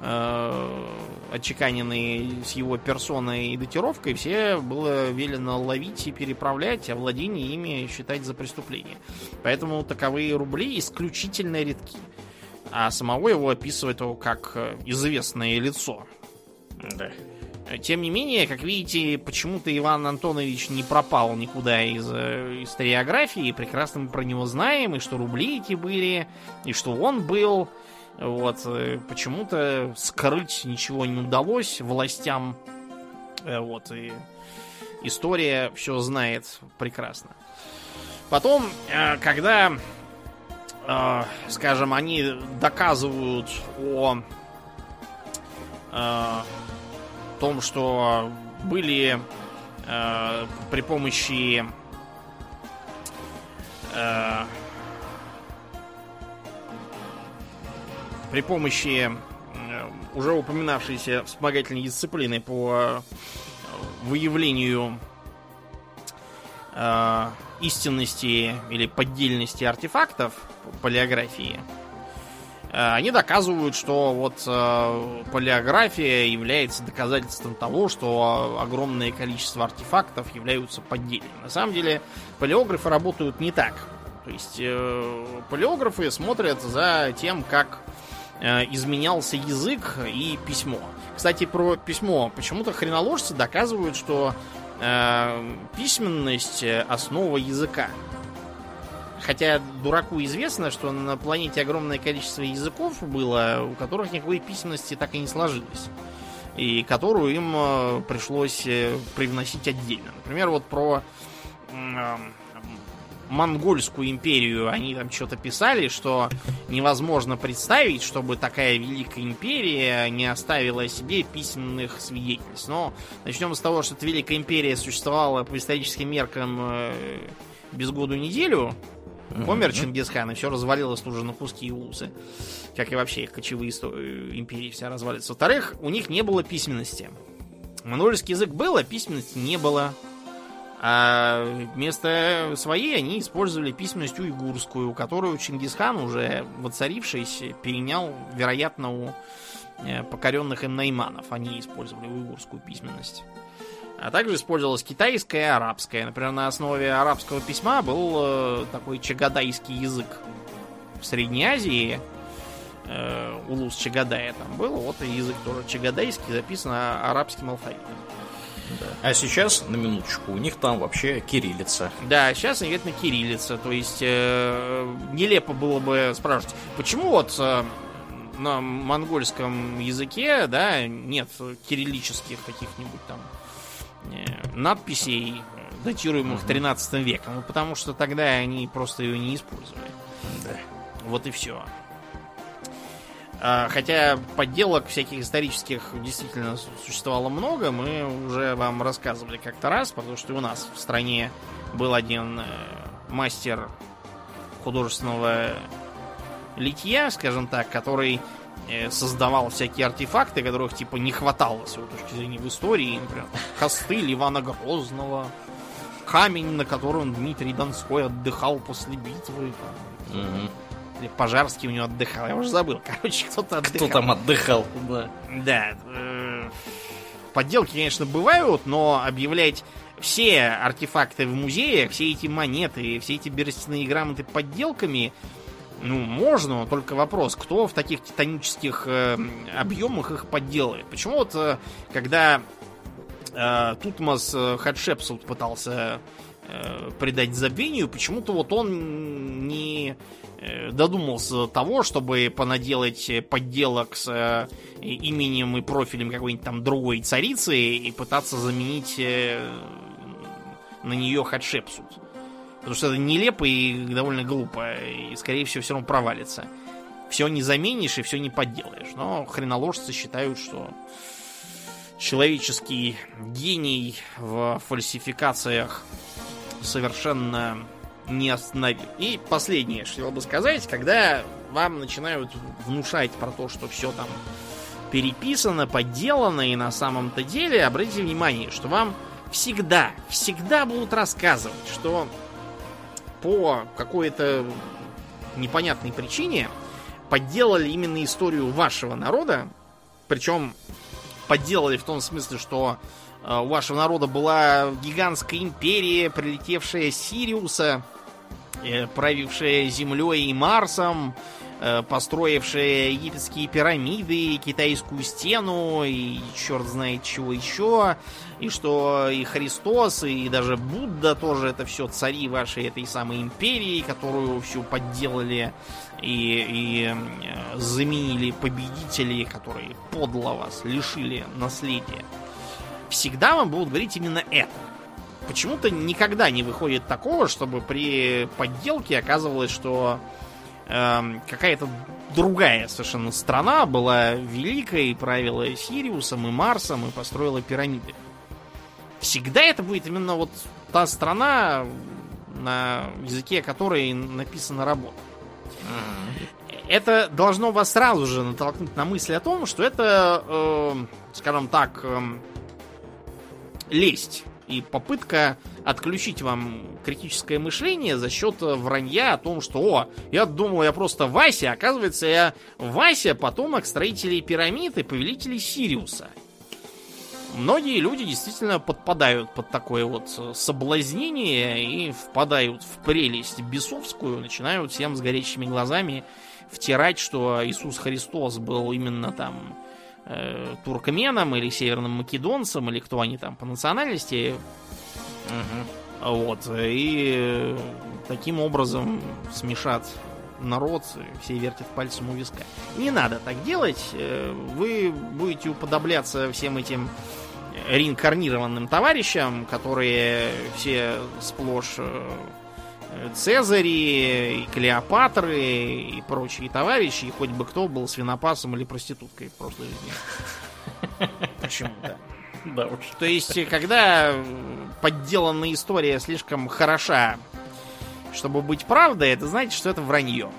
B: э, отчеканенные с его персоной и датировкой, все было велено ловить и переправлять, а владение ими считать за преступление. Поэтому таковые рубли исключительно редки. А самого его описывают его как э, известное лицо. Да. Тем не менее, как видите, почему-то Иван Антонович не пропал никуда из э, историографии. Прекрасно мы про него знаем, и что рубли эти были, и что он был. Вот, э, почему-то скрыть ничего не удалось властям. Э, вот, и история все знает прекрасно. Потом, э, когда, скажем, они доказывают о том, что были при помощи при помощи э, уже упоминавшейся вспомогательной дисциплины по э, выявлению э, истинности или поддельности артефактов палеографии, э, они доказывают, что вот э, палеография является доказательством того, что огромное количество артефактов являются поддельными. На самом деле палеографы работают не так. То есть э, палеографы смотрят за тем, как Э, изменялся язык и письмо. Кстати, про письмо. Почему-то хреноложцы доказывают, что э, письменность основа языка. Хотя дураку известно, что на планете огромное количество языков было, у которых никакой письменности так и не сложилось. И которую им э, пришлось э, привносить отдельно. Например, вот про монгольскую империю они там что-то писали, что невозможно представить, чтобы такая великая империя не оставила себе письменных свидетельств. Но начнем с того, что эта великая империя существовала по историческим меркам э, без году неделю. Помер Чингисхан, и все развалилось уже на куски и улусы. Как и вообще их кочевые империи вся развалится. Во-вторых, у них не было письменности. Монгольский язык был, а письменности не было. А вместо своей они использовали письменность уйгурскую, которую Чингисхан, уже воцарившийся, перенял, вероятно, у э, покоренных им найманов. Они использовали уйгурскую письменность. А также использовалась китайская и арабская. Например, на основе арабского письма был э, такой чагадайский язык. В Средней Азии э, улус Чагадая там был. Вот и язык тоже чагадайский, записан арабским алфавитом.
A: Да. А сейчас, на минуточку, у них там вообще кириллица.
B: Да, сейчас на кириллица. То есть э, нелепо было бы спрашивать, почему вот э, на монгольском языке, да, нет кириллических каких-нибудь там надписей, датируемых 13 веком. Ну, потому что тогда они просто ее не использовали. Да. Вот и все. А, хотя подделок всяких исторических действительно существовало много, мы уже вам рассказывали как-то раз, потому что у нас в стране был один э, мастер художественного литья, скажем так, который э, создавал всякие артефакты, которых типа не хватало с его точки зрения в истории, например, костыль Ивана Грозного, камень, на котором Дмитрий Донской отдыхал после битвы. Угу. Или Пожарский у него отдыхал, я уже забыл. Короче, кто-то
A: отдыхал. Кто там отдыхал,
B: да. Да. Э, подделки, конечно, бывают, но объявлять все артефакты в музее, все эти монеты, все эти берестяные грамоты подделками, ну, можно, но только вопрос, кто в таких титанических э, объемах их подделает. Почему вот, э, когда э, Тутмос э, Хатшепсут пытался э, придать забвению, почему-то вот он не Э, додумался того, чтобы понаделать подделок с э, именем и профилем какой-нибудь там другой царицы и пытаться заменить э, на нее Хатшепсут. Потому что это нелепо и довольно глупо, и, скорее всего, все равно провалится. Все не заменишь и все не подделаешь. Но хреноложцы считают, что человеческий гений в фальсификациях совершенно не остановил. И последнее, что я бы сказать, когда вам начинают внушать про то, что все там переписано, подделано, и на самом-то деле, обратите внимание, что вам всегда, всегда будут рассказывать, что по какой-то непонятной причине подделали именно историю вашего народа, причем подделали в том смысле, что э, у вашего народа была гигантская империя, прилетевшая с Сириуса, Э, правившая Землей и Марсом, э, построившая египетские пирамиды, китайскую стену и черт знает чего еще, и что и Христос, и даже Будда тоже это все цари вашей этой самой империи, которую всю подделали и, и э, заменили победители, которые подло вас лишили наследия. Всегда вам будут говорить именно это почему-то никогда не выходит такого, чтобы при подделке оказывалось, что какая-то другая совершенно страна была великой, и правила Сириусом и Марсом и построила пирамиды. Всегда это будет именно вот та страна, на языке которой написана работа. Это должно вас сразу же натолкнуть на мысль о том, что это, э, скажем так, э, лесть и попытка отключить вам критическое мышление за счет вранья о том, что «О, я думал, я просто Вася, оказывается, я Вася, потомок строителей пирамид и повелителей Сириуса». Многие люди действительно подпадают под такое вот соблазнение и впадают в прелесть бесовскую, начинают всем с горящими глазами втирать, что Иисус Христос был именно там э, туркменам или северным македонцам, или кто они там по национальности. Угу. Вот. И таким образом смешат народ, все вертят пальцем у виска. Не надо так делать. Э, вы будете уподобляться всем этим реинкарнированным товарищам, которые все сплошь э, Цезари, и Клеопатры, и прочие товарищи, и хоть бы кто был свинопасом или проституткой в прошлой жизни. Почему-то.
A: Да уж.
B: То есть, когда подделанная история слишком хороша, чтобы быть правдой, это значит, что это вранье.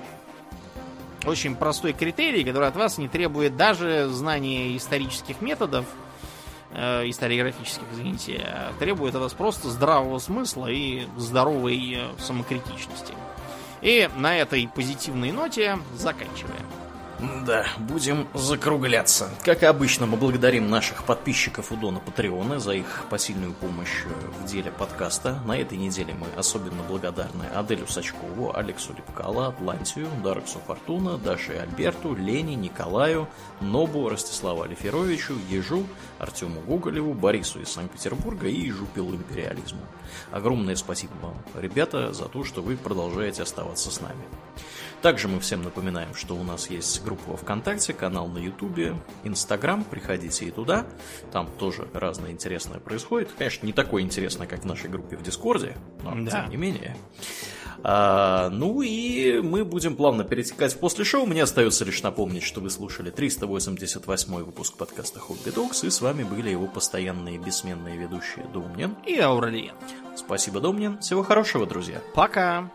B: Очень простой критерий, который от вас не требует даже знания исторических методов, э, историографических, извините, а требует от вас просто здравого смысла и здоровой э, самокритичности. И на этой позитивной ноте заканчиваем.
A: Да, будем закругляться. Как и обычно, мы благодарим наших подписчиков у Дона Патреона за их посильную помощь в деле подкаста. На этой неделе мы особенно благодарны Аделю Сачкову, Алексу Лепкала, Атлантию, Дарксу Фортуна, Даше Альберту, Лене, Николаю, Нобу, Ростиславу Алиферовичу, Ежу, Артему Гоголеву, Борису из Санкт-Петербурга и Жупилу Империализму. Огромное спасибо вам, ребята, за то, что вы продолжаете оставаться с нами. Также мы всем напоминаем, что у нас есть группа ВКонтакте, канал на Ютубе, Инстаграм, приходите и туда. Там тоже разное интересное происходит. Конечно, не такое интересное, как в нашей группе в Дискорде, но да. тем не менее. А, ну и мы будем плавно перетекать в после шоу. Мне остается лишь напомнить, что вы слушали 388 выпуск подкаста Хобби Докс, и с вами были его постоянные бессменные ведущие Домнин
B: и Ауралиен.
A: Спасибо, Домнин. Всего хорошего, друзья.
B: Пока.